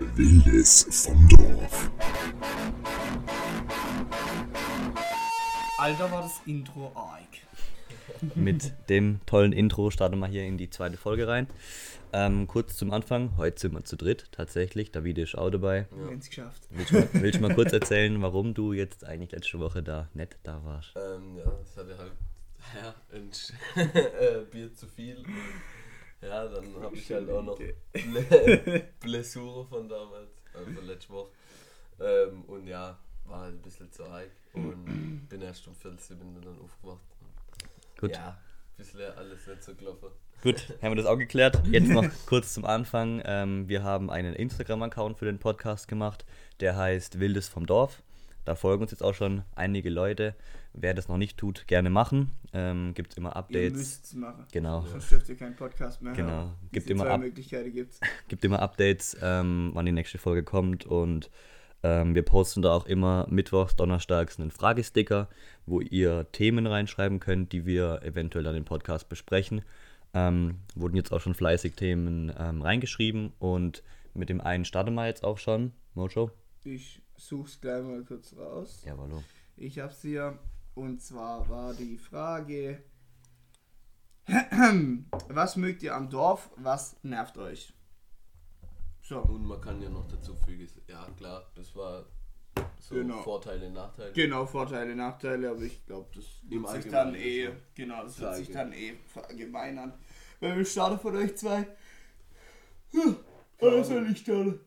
Wildes vom Dorf. Alter, war das Intro arg. Mit dem tollen Intro starten wir hier in die zweite Folge rein. Ähm, kurz zum Anfang, heute sind wir zu dritt tatsächlich, David ist auch dabei. Haben es geschafft. Willst du, mal, willst du mal kurz erzählen, warum du jetzt eigentlich letzte Woche da nicht da warst? Ähm, ja, es hatte halt ja, ein äh, Bier zu viel. Ja, dann habe ich halt auch noch eine Blessure von damals, also von letzter Woche. Ähm, und ja, war halt ein bisschen zu arg und bin erst um 14 bin dann aufgewacht. Gut. Ja, ein bisschen alles nicht so gelaufen. Gut, haben wir das auch geklärt. Jetzt noch kurz zum Anfang. Ähm, wir haben einen Instagram-Account für den Podcast gemacht, der heißt Wildes vom Dorf. Da folgen uns jetzt auch schon einige Leute. Wer das noch nicht tut, gerne machen. Ähm, Gibt immer Ihr Updates. müsst es machen. Genau. Sonst dürft ihr keinen Podcast mehr Genau. hören. Gibt immer Möglichkeiten gibt's. gibt immer Updates, ähm, wann die nächste Folge kommt und ähm, wir posten da auch immer mittwochs, donnerstags einen Fragesticker, wo ihr Themen reinschreiben könnt, die wir eventuell dann im Podcast besprechen. Ähm, wurden jetzt auch schon fleißig Themen ähm, reingeschrieben und mit dem einen starten wir jetzt auch schon. Mojo? Ich such's gleich mal kurz raus. Ja, hallo. Ich hab's hier. Und zwar war die Frage: Was mögt ihr am Dorf? Was nervt euch? So. Und man kann ja noch dazu fügen, ja klar, das war so Genau. Vorteile, Nachteile. Genau, Vorteile, Nachteile, aber ich glaube, das Im wird sich dann eh, so. genau, das wird sich Frage. dann eh verallgemeinern. Weil wir starten von euch zwei. Hm, Oder soll ich starten?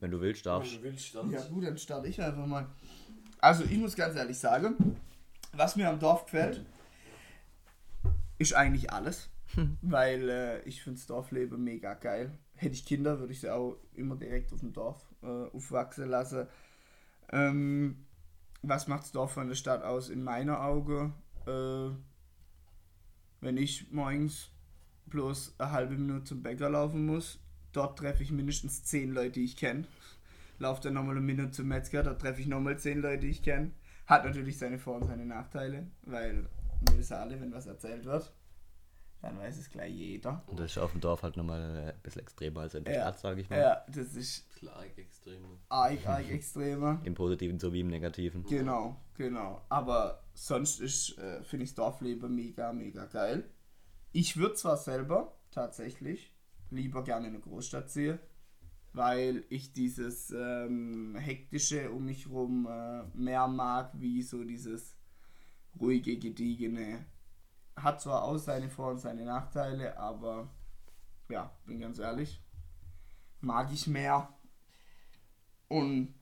Wenn du willst, darfst Du willst dann. Ja gut, dann starte ich einfach mal. Also ich muss ganz ehrlich sagen, was mir am Dorf gefällt, ist eigentlich alles. Weil äh, ich finde das Dorfleben mega geil. Hätte ich Kinder, würde ich sie auch immer direkt auf dem Dorf äh, aufwachsen lassen. Ähm, was macht das Dorf von der Stadt aus in meiner Auge? Äh, wenn ich morgens bloß eine halbe Minute zum Bäcker laufen muss, dort treffe ich mindestens zehn Leute, die ich kenne. Lauf dann nochmal eine Minute zum Metzger, da treffe ich nochmal zehn Leute, die ich kenne. Hat natürlich seine Vor- und seine Nachteile, weil wir wissen alle, wenn was erzählt wird, dann weiß es gleich jeder. Und das ist auf dem Dorf halt nochmal ein bisschen extremer als in der Ja. Stadt, sage ich mal. Ja, das ist Klar, extrem. arg, arg extremer. Im Positiven sowie im Negativen. Genau, genau. Aber sonst ist, äh, finde ich das Dorfleben mega, mega geil. Ich würde zwar selber tatsächlich lieber gerne in eine Großstadt ziehen, weil ich dieses ähm, hektische um mich rum äh, mehr mag, wie so dieses ruhige, gediegene. Hat zwar auch seine Vor- und seine Nachteile, aber ja, bin ganz ehrlich, mag ich mehr. Und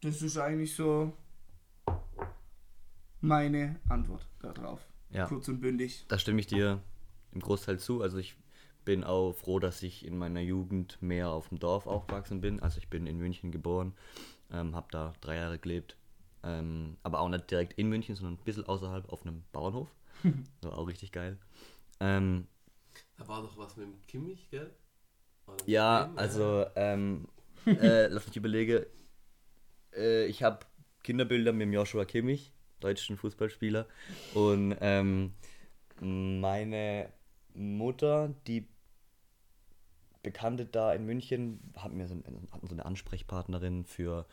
das ist eigentlich so meine Antwort darauf. Ja. Kurz und bündig. Da stimme ich dir im Großteil zu. Also ich bin auch froh, dass ich in meiner Jugend mehr auf dem Dorf aufgewachsen bin. Also ich bin in München geboren, ähm, habe da drei Jahre gelebt. Ähm, aber auch nicht direkt in München, sondern ein bisschen außerhalb auf einem Bauernhof. Das war auch richtig geil. Ähm, Da war doch was mit dem Kimmich, gell? Ja, dem, also ähm, äh, lass mich überlegen. Äh, ich habe Kinderbilder mit dem Joshua Kimmich, deutschen Fußballspieler. Und ähm, meine Mutter, die Bekannte da in München, hat mir so, hatten so eine Ansprechpartnerin für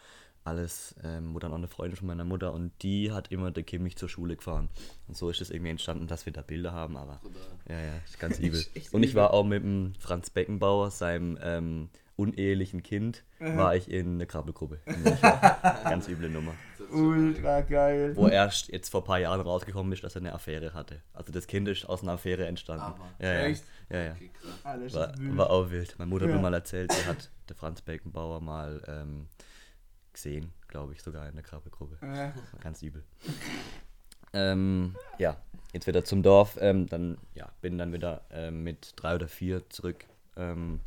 alles, ähm, wo dann auch eine Freundin von meiner Mutter und die hat immer der Kimmich zur Schule gefahren. Und so ist es irgendwie entstanden, dass wir da Bilder haben, aber Bruder. ja, ja, ist ganz übel. Und ich war auch mit dem Franz Beckenbauer, seinem ähm, unehelichen Kind, war ich in eine Krabbelgruppe. München. ganz üble Nummer. Ultra geil. Wo erst jetzt vor ein paar Jahren rausgekommen ist, dass er eine Affäre hatte. Also das Kind ist aus einer Affäre entstanden. Aber- ja, ja, Echt? ja, ja. Okay, War, war auch wild. Meine Mutter hat Ja. mir mal erzählt, sie hat der Franz Beckenbauer mal ähm, gesehen, glaube ich, sogar in der Krabbelgruppe. War ganz übel. ähm, ja, jetzt wieder zum Dorf. Ähm, dann ja, bin dann wieder ähm, mit drei oder vier zurück ähm,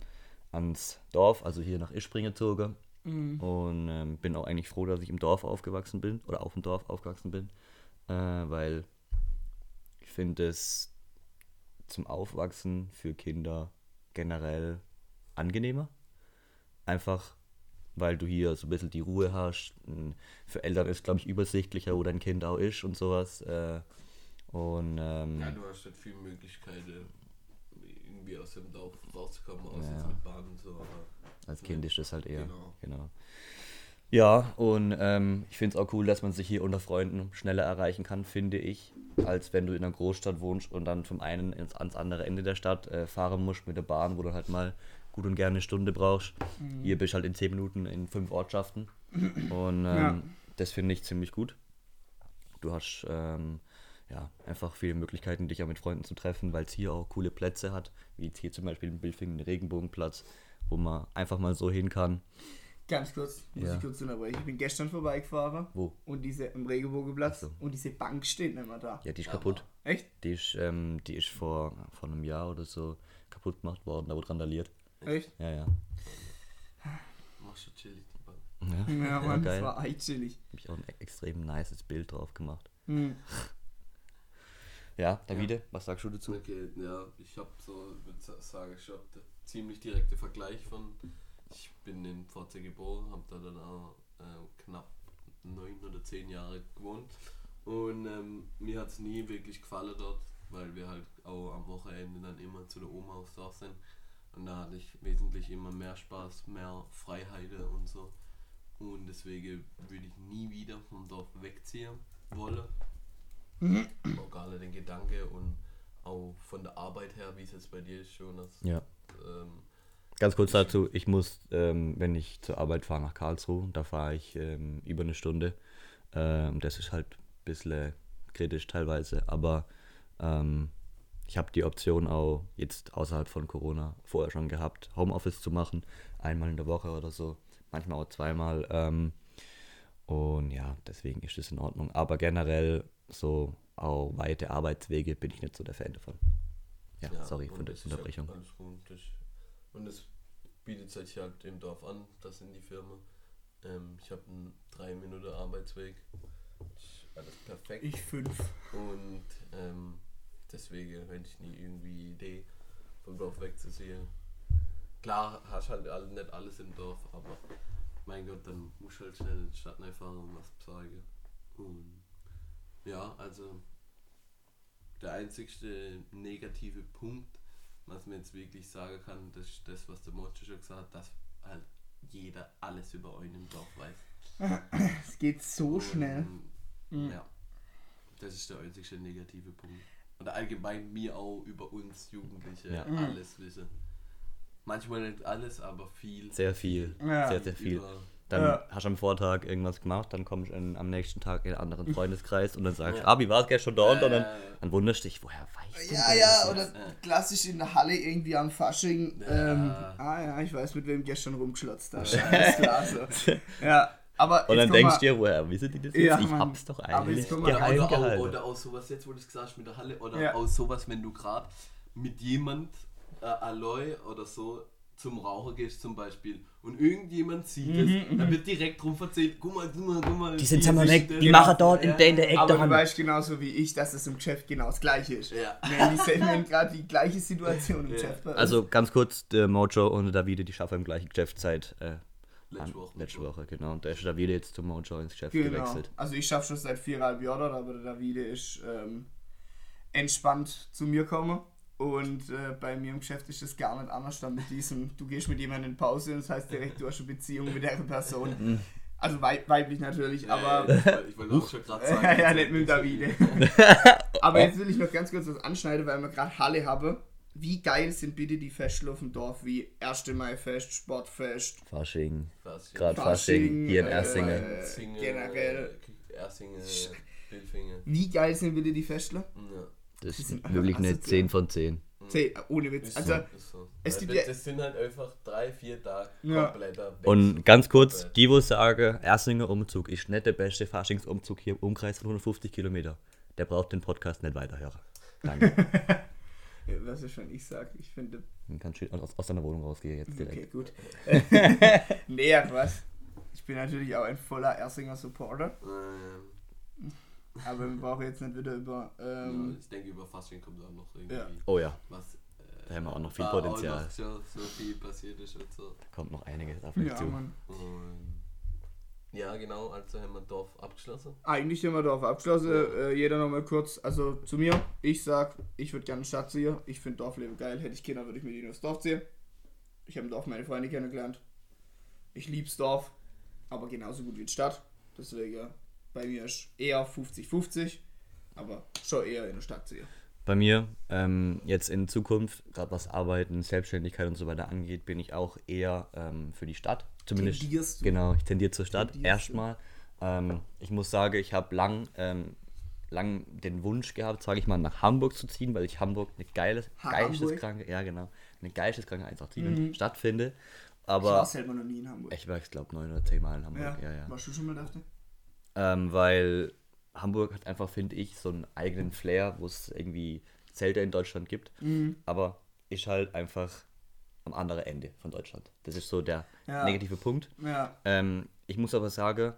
ans Dorf, also hier nach Ispring gezogen. Und ähm, bin auch eigentlich froh, dass ich im Dorf aufgewachsen bin oder auf dem Dorf aufgewachsen bin, äh, weil ich finde es zum Aufwachsen für Kinder generell angenehmer. Einfach weil du hier so ein bisschen die Ruhe hast. Für Eltern ist, glaube ich, übersichtlicher, wo dein Kind auch ist und sowas. Äh, und ähm, Ja, du hast nicht viele Möglichkeiten, irgendwie aus dem Dorf rauszukommen, außer Ja. jetzt mit Bahn und so. Aber Als Kind ist das halt eher. Genau. Genau. Ja, und ähm, ich finde es auch cool, dass man sich hier unter Freunden schneller erreichen kann, finde ich, als wenn du in einer Großstadt wohnst und dann vom einen ins, ans andere Ende der Stadt äh, fahren musst mit der Bahn, wo du halt mal gut und gerne eine Stunde brauchst. Hier bist du halt in 10 Minuten in fünf Ortschaften. Und ähm, Ja. das finde ich ziemlich gut. Du hast ähm, ja, einfach viele Möglichkeiten, dich auch mit Freunden zu treffen, weil es hier auch coole Plätze hat, wie jetzt hier zum Beispiel in Bilfingen, den Regenbogenplatz, wo man einfach mal so hin kann. Ganz kurz, muss Ja. ich kurz unterbrechen. Ich bin gestern vorbeigefahren. Wo? Und diese im Regenbogenplatz. So. Und diese Bank steht nicht mehr da. Ja, die ist kaputt. Echt? Die ist, ähm, die ist vor, vor einem Jahr oder so kaputt gemacht worden, da wurde randaliert. Echt? Ja, ja. Machst du chillig die Bank. Ja, Ja, ja Mann, das war echt chillig. Hab ich auch ein extrem nices Bild drauf gemacht. Hm. Ja, Davide, was sagst du dazu? Okay, ja, ich habe so, würde sagen, ich habe ziemlich direkte Vergleich von, ich bin in Pforte geboren, habe da dann auch äh, knapp neun oder zehn Jahre gewohnt und ähm, mir hat es nie wirklich gefallen dort, weil wir halt auch am Wochenende dann immer zu der Oma aufs Dorf sind und da hatte ich wesentlich immer mehr Spaß, mehr Freiheiten und so und deswegen würde ich nie wieder vom Dorf wegziehen wollen. Auch gar nicht den Gedanke und auch von der Arbeit her, wie es jetzt bei dir ist, Jonas. Ja. Ähm, Ganz kurz dazu, ich muss, ähm, wenn ich zur Arbeit fahre nach Karlsruhe, da fahre ich ähm, über eine Stunde. Ähm, das ist halt ein bisschen kritisch teilweise, aber ähm, ich habe die Option auch jetzt außerhalb von Corona vorher schon gehabt, Homeoffice zu machen, einmal in der Woche oder so, manchmal auch zweimal. Ähm, und ja, deswegen ist das in Ordnung. Aber generell so auch weite Arbeitswege bin ich nicht so der Fan davon. Ja, sorry und für die das ist ja Unterbrechung. alles gut. Und es bietet sich halt im Dorf an, das in die Firma. Ähm, ich habe einen 3 Minuten Arbeitsweg. Alles perfekt. Ich fünf. Und ähm, deswegen hätte ich nie irgendwie die Idee, vom Dorf wegzuziehen. Klar, hast halt all, nicht alles im Dorf, aber mein Gott, dann musst du halt schnell in die Stadt fahren und was bezeugen. Und ja, also der einzigste negative Punkt, was man jetzt wirklich sagen kann, das ist das, was der Mocho schon gesagt hat, dass halt jeder alles über euch im Dorf weiß. Es geht so schnell. Und, Ja. Das ist der einzige negative Punkt. Und allgemein mir auch über uns Jugendliche Ja. alles wissen. Manchmal nicht alles, aber viel. Sehr viel. Ja. Sehr, sehr viel. Über- Dann Ja. hast du am Vortag irgendwas gemacht, dann kommst du in, am nächsten Tag in einen anderen Freundeskreis und dann sagst du, Ja. ah, wie war es gestern dort? Und dann, Äh, dann wunderst du dich, woher weißt du Ja, das ja, jetzt? oder klassisch in der Halle irgendwie am Fasching. Ja. Ähm, ah ja, ich weiß, mit wem gestern rumgeschlotzt hast. Alles klar, so. Ja, aber Und dann denkst du dir, woher wissen die das jetzt? Ja, ich Mann. hab's doch Aber eigentlich geheim oder, auch, gehalten. oder auch sowas, jetzt wo du es gesagt hast mit der Halle, oder Ja. auch sowas, wenn du gerade mit jemand äh, Aloy oder so zum Rauchen gehst zum Beispiel und irgendjemand sieht es, dann wird direkt drum erzählt, guck mal, guck mal, guck mal. Mhm, Die sind sich weg, die machen dort in der, in der Ecke Aber du weißt genauso wie ich, dass es im Geschäft genau das gleiche ist. Ja. Die sehen gerade die gleiche Situation im Ja. Geschäft. Also ganz kurz, der Mojo und der Davide, die schaffen im gleichen Geschäft seit äh, Letzte Woche. letzte Woche, genau. Und da ist der Davide jetzt zum Mojo ins Geschäft genau. gewechselt. Also ich schaffe schon seit viereinhalb Jahren dort, aber der Davide ist ähm, entspannt zu mir gekommen. Und äh, bei mir im Geschäft ist das gar nicht anders dann mit diesem, du gehst mit jemandem in Pause und das heißt direkt, du hast eine Beziehung mit der Person. Also weib weiblich natürlich, aber ich wollte- auch schon gerade sagen. ja, ja, nicht mit dem Davide. Aber jetzt will ich noch ganz kurz was anschneiden, weil wir gerade Halle haben. Wie geil sind bitte die Feste auf dem Dorf wie 1. Mai-Fest, Sportfest, Fasching, Was, gerade Fasching, Fasching, hier in äh, Ersingen. Ersingen, generell. Ersingen, Bildfingen. Wie geil sind bitte die Feste? Ja. Das ist sind wirklich einfach eine asozial. 10 von 10. Zeh, ohne Witz. Ist Also, so, es gibt das, ja- das sind halt einfach drei, vier Tage Ja. kompletter Und Wechsel. ganz kurz, die, wo sagen, Ersinger Umzug ist nicht der beste Faschingsumzug hier im Umkreis von 150 Kilometer. Der braucht den Podcast nicht weiterhören. Danke. was ich schon ich sag, ich finde. Dann kannst du aus, aus deiner Wohnung rausgehen jetzt direkt. Okay, gut. nee, was. Ich bin natürlich auch ein voller Ersinger Supporter, Ähm, aber wir brauchen jetzt nicht wieder über. ja, Ähm, ich denke, über Fasching kommt auch noch irgendwie Ja. Oh ja, was. Äh, Da haben wir auch noch viel war Potenzial. Auch noch so, so viel passiert ist und so. da kommt noch einiges auf mich ja, zu. Mann. Und ja, genau, also haben wir Dorf abgeschlossen. Eigentlich sind wir darauf abgeschlossen. Äh, jeder nochmal kurz. Also zu mir. Ich sag, ich würde gerne Stadt ziehen. Ich finde Dorfleben geil. Hätte ich Kinder, würde ich mit ihnen aufs Dorf ziehen. Ich habe im Dorf meine Freunde kennengelernt. Ich lieb's Dorf, aber genauso gut wie die Stadt. Deswegen bei mir ist eher 50-50, aber schon eher in der Stadt sehe. Bei mir, ähm, jetzt in Zukunft, gerade was Arbeiten, Selbstständigkeit und so weiter angeht, bin ich auch eher ähm, für die Stadt. Zumindest. Tendierst du? Genau, ich tendiere zur Stadt Tendierst erstmal. Ähm, ich muss sagen, ich habe lang, ähm, lang den Wunsch gehabt, sage ich mal, nach Hamburg zu ziehen, weil ich Hamburg eine geiles, geisteskranke, ja genau, eine geisteskranke 187 Stadt finde. Mhm. Ich war Aber selber noch nie in Hamburg. ich war, ich glaube, neun oder zehn Mal in Hamburg. Ja. Ja, ja. Warst du schon mal da? Ähm, weil Hamburg hat einfach, finde ich, so einen eigenen Flair, wo es irgendwie Zelte in Deutschland gibt. Mhm. Aber ist halt einfach am anderen Ende von Deutschland. Das ist so der Ja. negative Punkt. Ja. Ähm, ich muss aber sagen,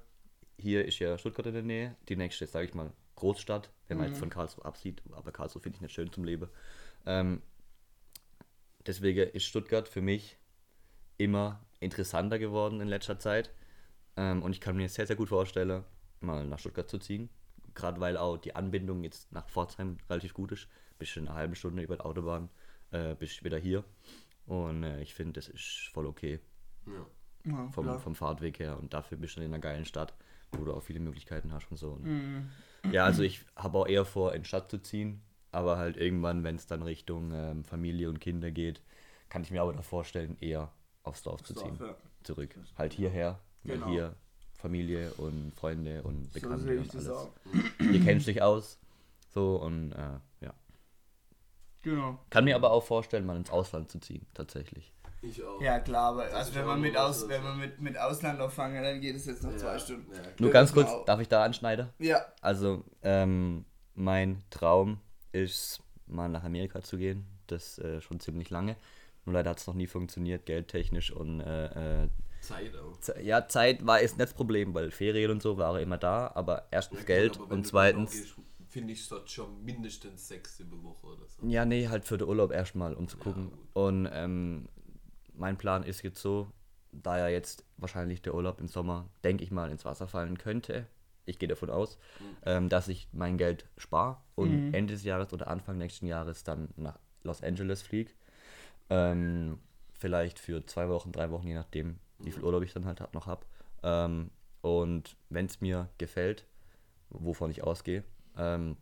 hier ist ja Stuttgart in der Nähe. Die nächste, sage ich mal, Großstadt, wenn man jetzt von Karlsruhe absieht. Aber Karlsruhe finde ich nicht schön zum Leben. Ähm, deswegen ist Stuttgart für mich immer interessanter geworden in letzter Zeit. Ähm, und ich kann mir sehr, sehr gut vorstellen, mal nach Stuttgart zu ziehen. Gerade weil auch die Anbindung jetzt nach Pforzheim relativ gut ist. Bist du in einer halben Stunde über die Autobahn, äh, bist wieder hier. Und äh, ich finde, das ist voll okay Ja. ja vom, klar. vom Fahrtweg her. Und dafür bist du in einer geilen Stadt, wo du auch viele Möglichkeiten hast und so. Und Ja, also ich habe auch eher vor, in die Stadt zu ziehen. Aber halt irgendwann, wenn es dann Richtung ähm, Familie und Kinder geht, kann ich mir aber da vorstellen, eher aufs Dorf zu Dorf, ziehen. ja. Zurück. Halt hierher, weil Genau. hier Familie und Freunde und So Bekannte ich und alles. auch. Ihr kennt dich aus. So und äh, ja. Genau. Kann mir aber auch vorstellen, mal ins Ausland zu ziehen, tatsächlich. Ich auch. Ja klar, aber Das also wenn man mit aus, wenn man mit, mit Ausland auffangen, dann geht es jetzt noch Ja, zwei Stunden. ja, Nur ganz war kurz, auch- darf ich da anschneiden? Ja, Also, ähm, mein Traum ist, mal nach Amerika zu gehen. Das äh, schon ziemlich lange. Nur leider hat es noch nie funktioniert, geldtechnisch und äh, äh, Zeit auch. Ja, Zeit war jetzt nicht das Problem, weil Ferien und so waren immer da, aber erstens Ja, Geld aber und zweitens. Finde ich dort schon mindestens sechs über Woche oder so. Ja, nee, halt für den Urlaub erstmal, um zu gucken. gut. und ähm, mein Plan ist jetzt so, da ja jetzt wahrscheinlich der Urlaub im Sommer, denke ich mal, ins Wasser fallen könnte, ich gehe davon aus, ähm, dass ich mein Geld spare und Ende des Jahres oder Anfang nächsten Jahres dann nach Los Angeles fliege. Ähm, vielleicht für zwei Wochen, drei Wochen, je nachdem, wie viel Urlaub ich dann halt noch habe. Ähm, und wenn es mir gefällt, wovon ich ausgehe, ähm,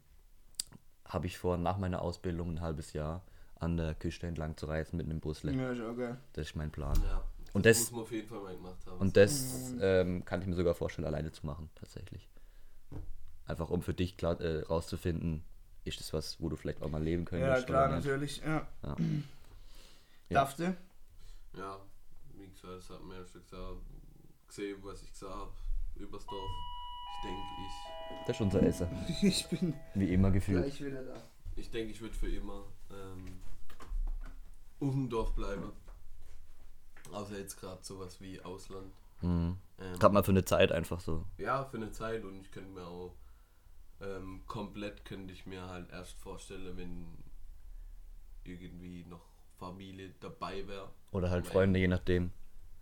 habe ich vor, nach meiner Ausbildung ein halbes Jahr an der Küste entlang zu reisen mit einem Busle. ja, ist geil. Das ist mein Plan. Ja. Und das, das- muss man auf jeden Fall mal gemacht haben. Und das ähm, kann ich mir sogar vorstellen, alleine zu machen, tatsächlich. Einfach um für dich klar äh, rauszufinden, ist das was, wo du vielleicht auch mal leben könntest? Ja, klar, natürlich. Ja. Ja. Darfst du? Ja, gesagt, das hat mir ja schon gesagt, gesehen, was ich gesagt habe, übers Dorf. Ich denke, ich, Das ist unser Essen. Ich bin Wie immer gefühlt. gleich wieder da. ich denke, ich würde für immer ähm, auf dem Dorf bleiben. Außer jetzt gerade sowas wie Ausland. Mhm. Ähm, Gerade mal für eine Zeit einfach so. Ja, für eine Zeit und ich könnte mir auch ähm, komplett könnte ich mir halt erst vorstellen, wenn irgendwie noch Familie dabei wäre. Oder halt Freunde, je nachdem.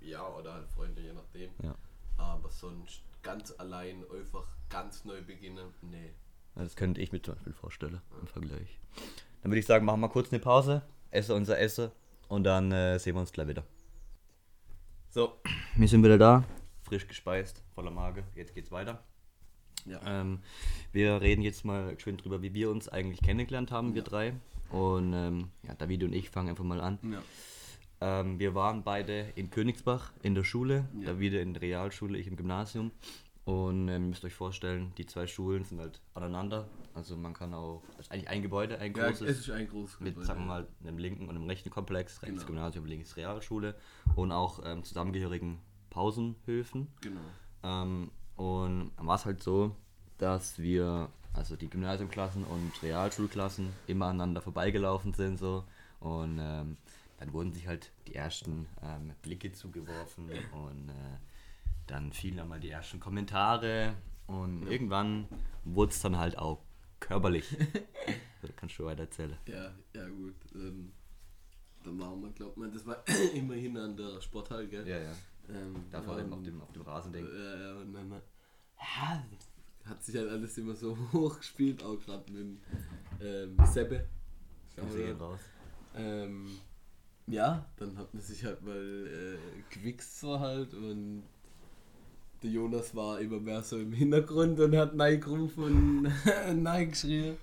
Ja, oder halt Freunde, je nachdem. Ja. Aber sonst ganz allein einfach ganz neu beginnen, nee. Ja, Das könnte ich mir zum Beispiel vorstellen im Vergleich. Dann würde ich sagen, machen wir kurz eine Pause, esse unser Essen und dann äh, sehen wir uns gleich wieder. So, wir sind wieder da, frisch gespeist, voller Magen. Jetzt geht's weiter. Ja. Ähm, wir reden jetzt mal geschwind drüber, wie wir uns eigentlich kennengelernt haben, wir drei. Und ähm, ja, David und ich fangen einfach mal an. Ja. Ähm, wir waren beide in Königsbach in der Schule, Ja. David in der Realschule, ich im Gymnasium. Und ähm, ihr müsst euch vorstellen, die zwei Schulen sind halt aneinander. Also man kann auch, das ist eigentlich ein Gebäude, ein Ja, großes. es ist ein großes mit, Gebäude. sagen wir mal, einem linken und einem rechten Komplex, rechts Genau. Gymnasium, links Realschule und auch ähm, zusammengehörigen Pausenhöfen. Genau. Ähm, und dann war es halt so, dass wir, also die Gymnasiumklassen und Realschulklassen, immer aneinander vorbeigelaufen sind so. Und ähm, dann wurden sich halt die ersten ähm, Blicke zugeworfen und äh, dann fielen dann mal die ersten Kommentare und irgendwann wurde es dann halt auch körperlich. da kannst du weiter erzählen. Ja, ja gut. Ähm, dann waren wir, glaubt man, das war immerhin an der Sporthalle, gell? Ja, ja. Ähm, Da vor allem und- auf dem, auf dem Rasen denken. Ja, ja, und dann ja, hat sich halt alles immer so hochgespielt, auch gerade mit dem ähm, Seppe. Wir sehen raus. Ähm, ja, dann hat man sich halt mal äh, gewichst so halt und der Jonas war immer mehr so im Hintergrund und hat Nein gerufen und Nein geschrien.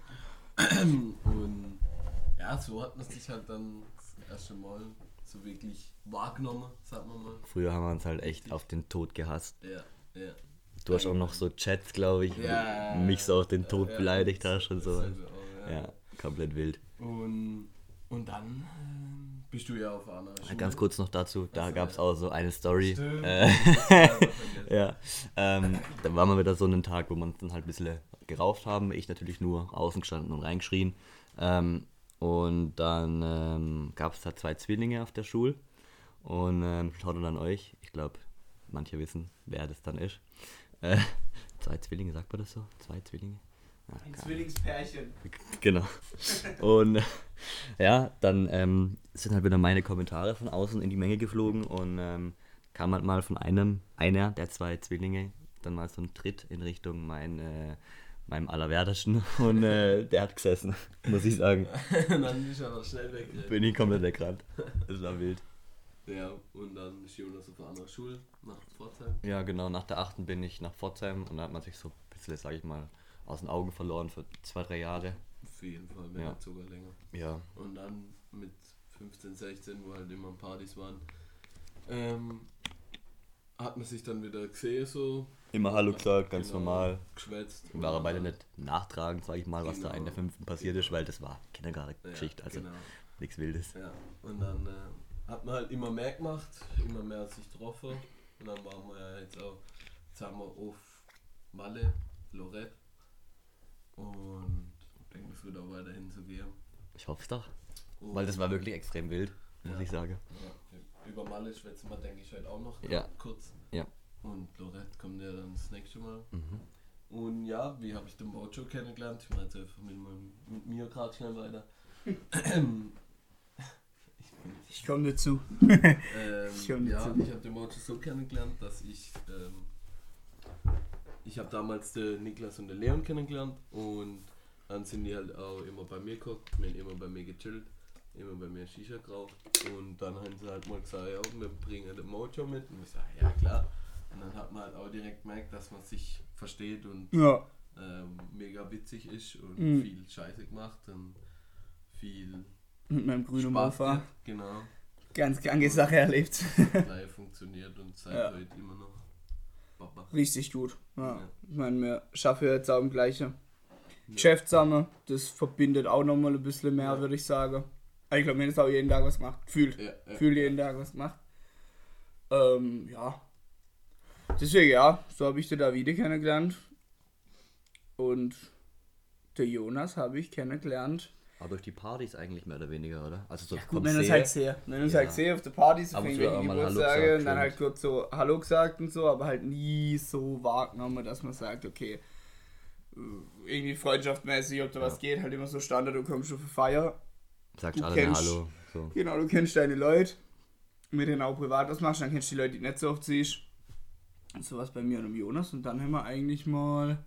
und ja, so hat man sich halt dann das erste Mal so wirklich wahrgenommen, sagen wir mal. Früher haben wir uns halt echt auf den Tod gehasst. Ja, ja. Du hast auch noch so Chats, glaube ich, Ja. mich so auf den Tod Ja, beleidigt hast und so. selbe auch, Ja, komplett wild. Und, und dann ähm, bist du ja auf einer Schule. Ganz kurz noch dazu, da Also, gab es auch so eine Story. Stimmt. Äh, Ja, ähm, da war mal wieder so ein Tag, wo wir uns dann halt ein bisschen gerauft haben. Ich natürlich nur außen gestanden und reingeschrien. Ähm, und dann ähm, gab es da zwei Zwillinge auf der Schule. Und ähm, schaut dann an euch. Ich glaube, manche wissen, wer das dann ist. Äh, zwei Zwillinge, sagt man das so? Zwei Zwillinge? Ja, Ein Zwillingspärchen. Genau. Und ja, dann ähm, sind halt wieder meine Kommentare von außen in die Menge geflogen und ähm, kam halt mal von einem, einer der zwei Zwillinge, dann mal so ein Tritt in Richtung mein, äh, meinem Allerwertesten und äh, der hat gesessen, muss ich sagen. dann bist du aber schnell weg. Bin ich komplett weggerannt. Das war wild. Ja, und dann ist Jonas auf einer anderen Schule nach Pforzheim. Ja, genau, nach der achten bin ich nach Pforzheim und da hat man sich so ein bisschen, sag ich mal, aus den Augen verloren für zwei, drei Jahre. Auf jeden Fall, wenn Ja. sogar länger. Ja, Und dann mit 15, 16, wo halt immer Partys waren, ähm, hat man sich dann wieder gesehen, so. immer Hallo gesagt, ganz Genau, normal. Geschwätzt. Wir waren beide nicht nachtragend, sag ich mal, was da in der Genau. fünften passiert ist, weil das war Kindergartengeschichte, Ja, also genau. nichts Wildes. Ja, und dann äh, hat man halt immer mehr gemacht, immer mehr sich getroffen. Und dann waren wir ja jetzt auch, jetzt haben wir auf Malle, Lorette. Und ich denke, es wird auch weiterhin so gehen. Ich hoffe es doch, Und, weil das war wirklich extrem wild, muss Ja. ich sagen. Ja, über Malle schwätzen wir, denke ich, heute auch noch Ja. kurz. Ja. Und Lorette kommt ja dann das nächste Mal. Mhm. Und ja, wie habe ich den Mojo kennengelernt? Ich mache jetzt einfach mit, meinem- mit mir gerade schnell weiter. Ich komme dazu. Ähm, Schon ja, witzig. ich habe den Mojo so kennengelernt, dass ich ähm, ich habe damals den Niklas und den Leon kennengelernt und dann sind die halt auch immer bei mir geguckt, wir haben immer bei mir gechillt, immer bei mir Shisha geraucht und dann haben sie halt mal gesagt, ja, wir bringen den Mojo mit und ich sage, ja klar. Und dann hat man halt auch direkt gemerkt, dass man sich versteht und Ja. ähm, mega witzig ist und Mhm. viel Scheiße gemacht und viel Mit meinem grünen Mofa. Genau. Ganz kranke Sache erlebt. live funktioniert und seit Ja. heute immer noch. Baba. Richtig gut. Ja. Ja. Ich meine, wir schaffen jetzt auch im gleichen Geschäft zusammen. Das verbindet auch nochmal ein bisschen mehr, Ja. würde ich sagen. Ich glaube, haben jetzt auch jeden Tag was gemacht. Fühlt. Ja, ja. Fühlt jeden Tag was gemacht. Ähm, ja. Deswegen, ja, so habe ich den Davide kennengelernt. Und der Jonas habe ich kennengelernt. Aber durch die Partys eigentlich mehr oder weniger, oder? Also so Ja, gut, wenn See. halt sehe. Wenn uns Ja. halt sehe auf der Party, so Ab für und zu irgendwelche auch mal Hallo Geburtstage und dann halt kurz so Hallo gesagt und so, aber halt nie so wahrgenommen, dass man sagt, okay, irgendwie freundschaftmäßig, ob da was geht, halt immer so Standard, du kommst schon für Feier. Sagst Du alle kennst- Hallo. So. Genau, du kennst deine Leute, mit denen auch privat was machst, dann kennst du die Leute, die nicht so oft siehst. Und sowas bei mir und dem Jonas und dann haben wir eigentlich mal,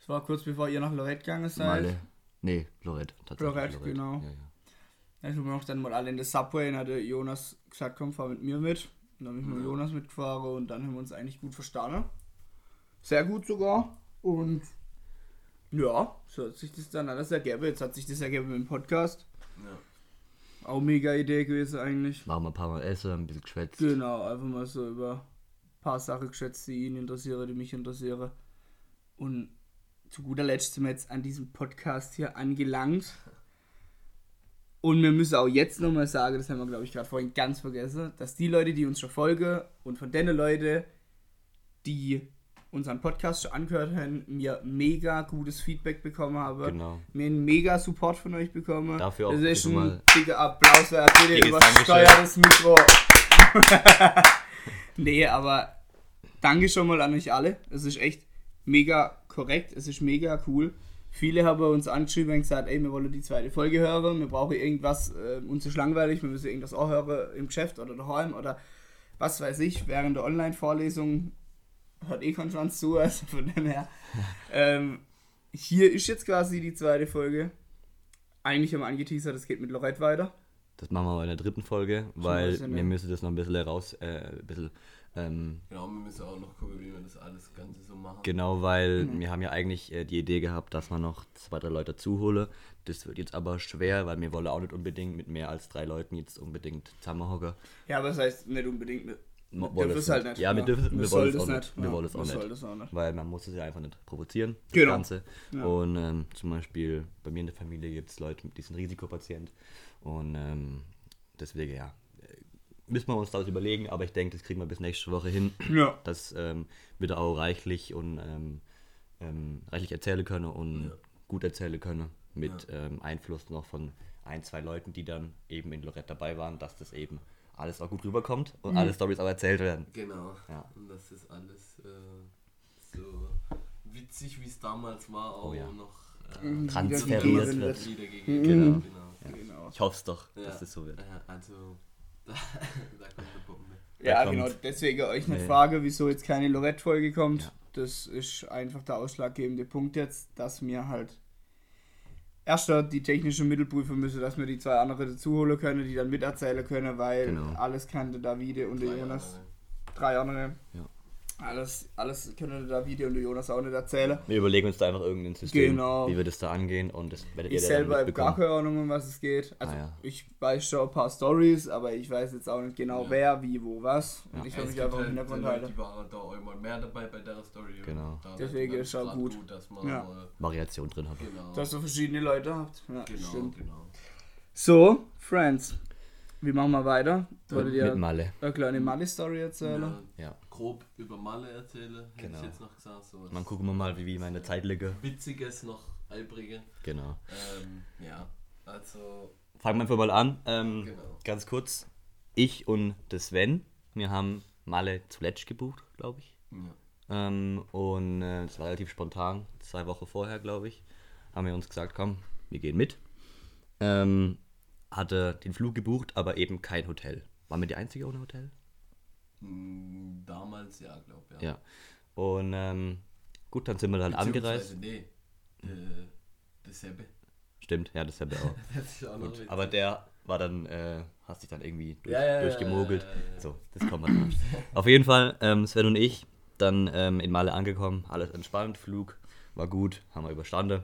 es war kurz bevor ihr nach Lorette gegangen seid. Malle. Nee, Lorette. tatsächlich Lorette, genau. Ja, ja. Dann sind wir noch dann mal alle in der Subway und hatte Jonas gesagt, komm, fahr mit mir mit. Und dann bin ich mit Ja. Jonas mitgefahren und dann haben wir uns eigentlich gut verstanden. Sehr gut sogar. Und ja, so hat sich das dann alles ergeben. Jetzt hat sich das ergeben mit dem Podcast. Ja. Auch mega Idee gewesen eigentlich. Machen wir ein paar Mal Essen, ein bisschen geschwätzt. Genau, einfach mal so über ein paar Sachen geschätzt, die ihn interessieren, die mich interessieren. Und zu guter Letzt sind wir jetzt an diesem Podcast hier angelangt. Und wir müssen auch jetzt nochmal sagen, das haben wir glaube ich gerade vorhin ganz vergessen, dass die Leute, die uns schon folgen und von den Leuten, die unseren Podcast schon angehört haben, mir mega gutes Feedback bekommen haben. Genau. Mir einen mega Support von euch bekommen. Dafür auch Das ist ein dicker Applaus wert. Bitte Dickes übersteuertes Mikro. nee, aber danke schon mal an euch alle. Es ist echt mega korrekt. Es ist mega cool. Viele haben uns angeschrieben und gesagt, ey, wir wollen die zweite Folge hören. Wir brauchen irgendwas, äh, uns ist langweilig, wir müssen irgendwas auch hören im Geschäft oder daheim oder was weiß ich, während der Online-Vorlesung hört eh kein Schwanz zu, also von dem her. ähm, hier ist jetzt quasi die zweite Folge. Eigentlich haben wir angeteasert, es geht mit Lorette weiter. Das machen wir aber in der dritten Folge, weil bisschen, wir müssen das noch ein bisschen raus, äh, ein bisschen, ähm, Genau, wir müssen auch noch gucken, wie wir das alles Ganze so machen. genau, weil wir haben ja eigentlich äh, die Idee gehabt, dass man noch zwei, drei Leute zuhole. Das wird jetzt aber schwer, weil wir wollen auch nicht unbedingt mit mehr als drei Leuten jetzt unbedingt zusammenhocken. Ja, aber das heißt nicht unbedingt. Wir Wir dürfen wollen es halt nicht. Ja, wir dürfen- wir wollen es auch nicht. Wir Ja, wollen es auch nicht. Weil man muss es ja einfach nicht provozieren, das Genau. Ganze. Ja. Und ähm, zum Beispiel bei mir in der Familie gibt es Leute, die sind Risikopatient. Und ähm, deswegen, ja, müssen wir uns das überlegen, aber ich denke, das kriegen wir bis nächste Woche hin. Ja. Das ähm, wird auch reichlich und ähm, ähm, reichlich erzählen können und Ja. gut erzählen können. Mit ähm, Einfluss noch von ein, zwei Leuten, die dann eben in Lorette dabei waren, dass das eben alles auch gut rüberkommt und alle Stories auch erzählt werden. Genau. Ja. Und das ist alles äh, so witzig, wie es damals war, auch Oh ja. noch Mhm. äh, Transferiert Wiedergegeben wird. wiedergegeben. Genau. genau. Genau. Ich hoffe es doch, Ja. dass das so wird. Also, da, da kommt eine Bombe. Ja, genau. Deswegen euch eine Nee. Frage, wieso jetzt keine Lorette-Folge kommt. Ja. Das ist einfach der ausschlaggebende Punkt jetzt, dass wir halt erster die technische Mittelprüfer müssen, dass wir die zwei andere dazu holen können, die dann miterzählen können, weil Genau. alles kann der Davide und der Jonas, drei andere, Ja. Alles, alles können der Davide und der Jonas auch nicht erzählen. Wir überlegen uns da einfach irgendein System, Genau. wie wir das da angehen und das werdet ihr Ich dann selber habe gar keine Ahnung, um was es geht. Also Ah, ja. ich weiß schon ein paar Stories, aber ich weiß jetzt auch nicht genau Ja. wer, wie, wo, was. Und Ja. ich habe mich einfach im halt Hintergrund halten. Die waren da auch immer mehr dabei bei der Story. und Genau. da Deswegen ist auch grad gut. dass man Ja. mal, Variation drin haben. genau, Dass ihr verschiedene Leute habt. Ja, genau, stimmt. genau. So, Friends. Wie machen wir weiter? Wolltet Mit ihr Malle. eine kleine Mali-Story erzählen? Ja, Ja. Grob über Malle erzähle, hätte Genau. ich jetzt noch gesagt. So Dann gucken wir mal, wie, wie meine Zeit liege. Witziges noch einbringen. Genau. Ähm, ja, also, Fangen wir einfach mal an. Ähm, Genau. Ganz kurz. Ich und der Sven, wir haben Malle zuletzt gebucht, glaube ich. ja. Ähm, und äh, es war relativ spontan, zwei Wochen vorher, glaube ich, haben wir uns gesagt, komm, wir gehen mit. Ähm, hatte den Flug gebucht, aber eben kein Hotel. Waren wir die Einzige ohne Hotel? Mm, Damals ja, glaube ich. Ja. Und ähm, gut, dann sind wir halt angereist. Nee, äh, dasselbe. Stimmt, ja, das habe ich auch. Das auch Gut, aber der war dann, äh, hast dich dann irgendwie durch, Ja, ja, ja, durchgemogelt. ja, ja, ja. So, das kommt nach. Auf jeden Fall, ähm, Sven und ich, dann ähm, in Malle angekommen, alles entspannt, Flug war gut, haben wir überstanden.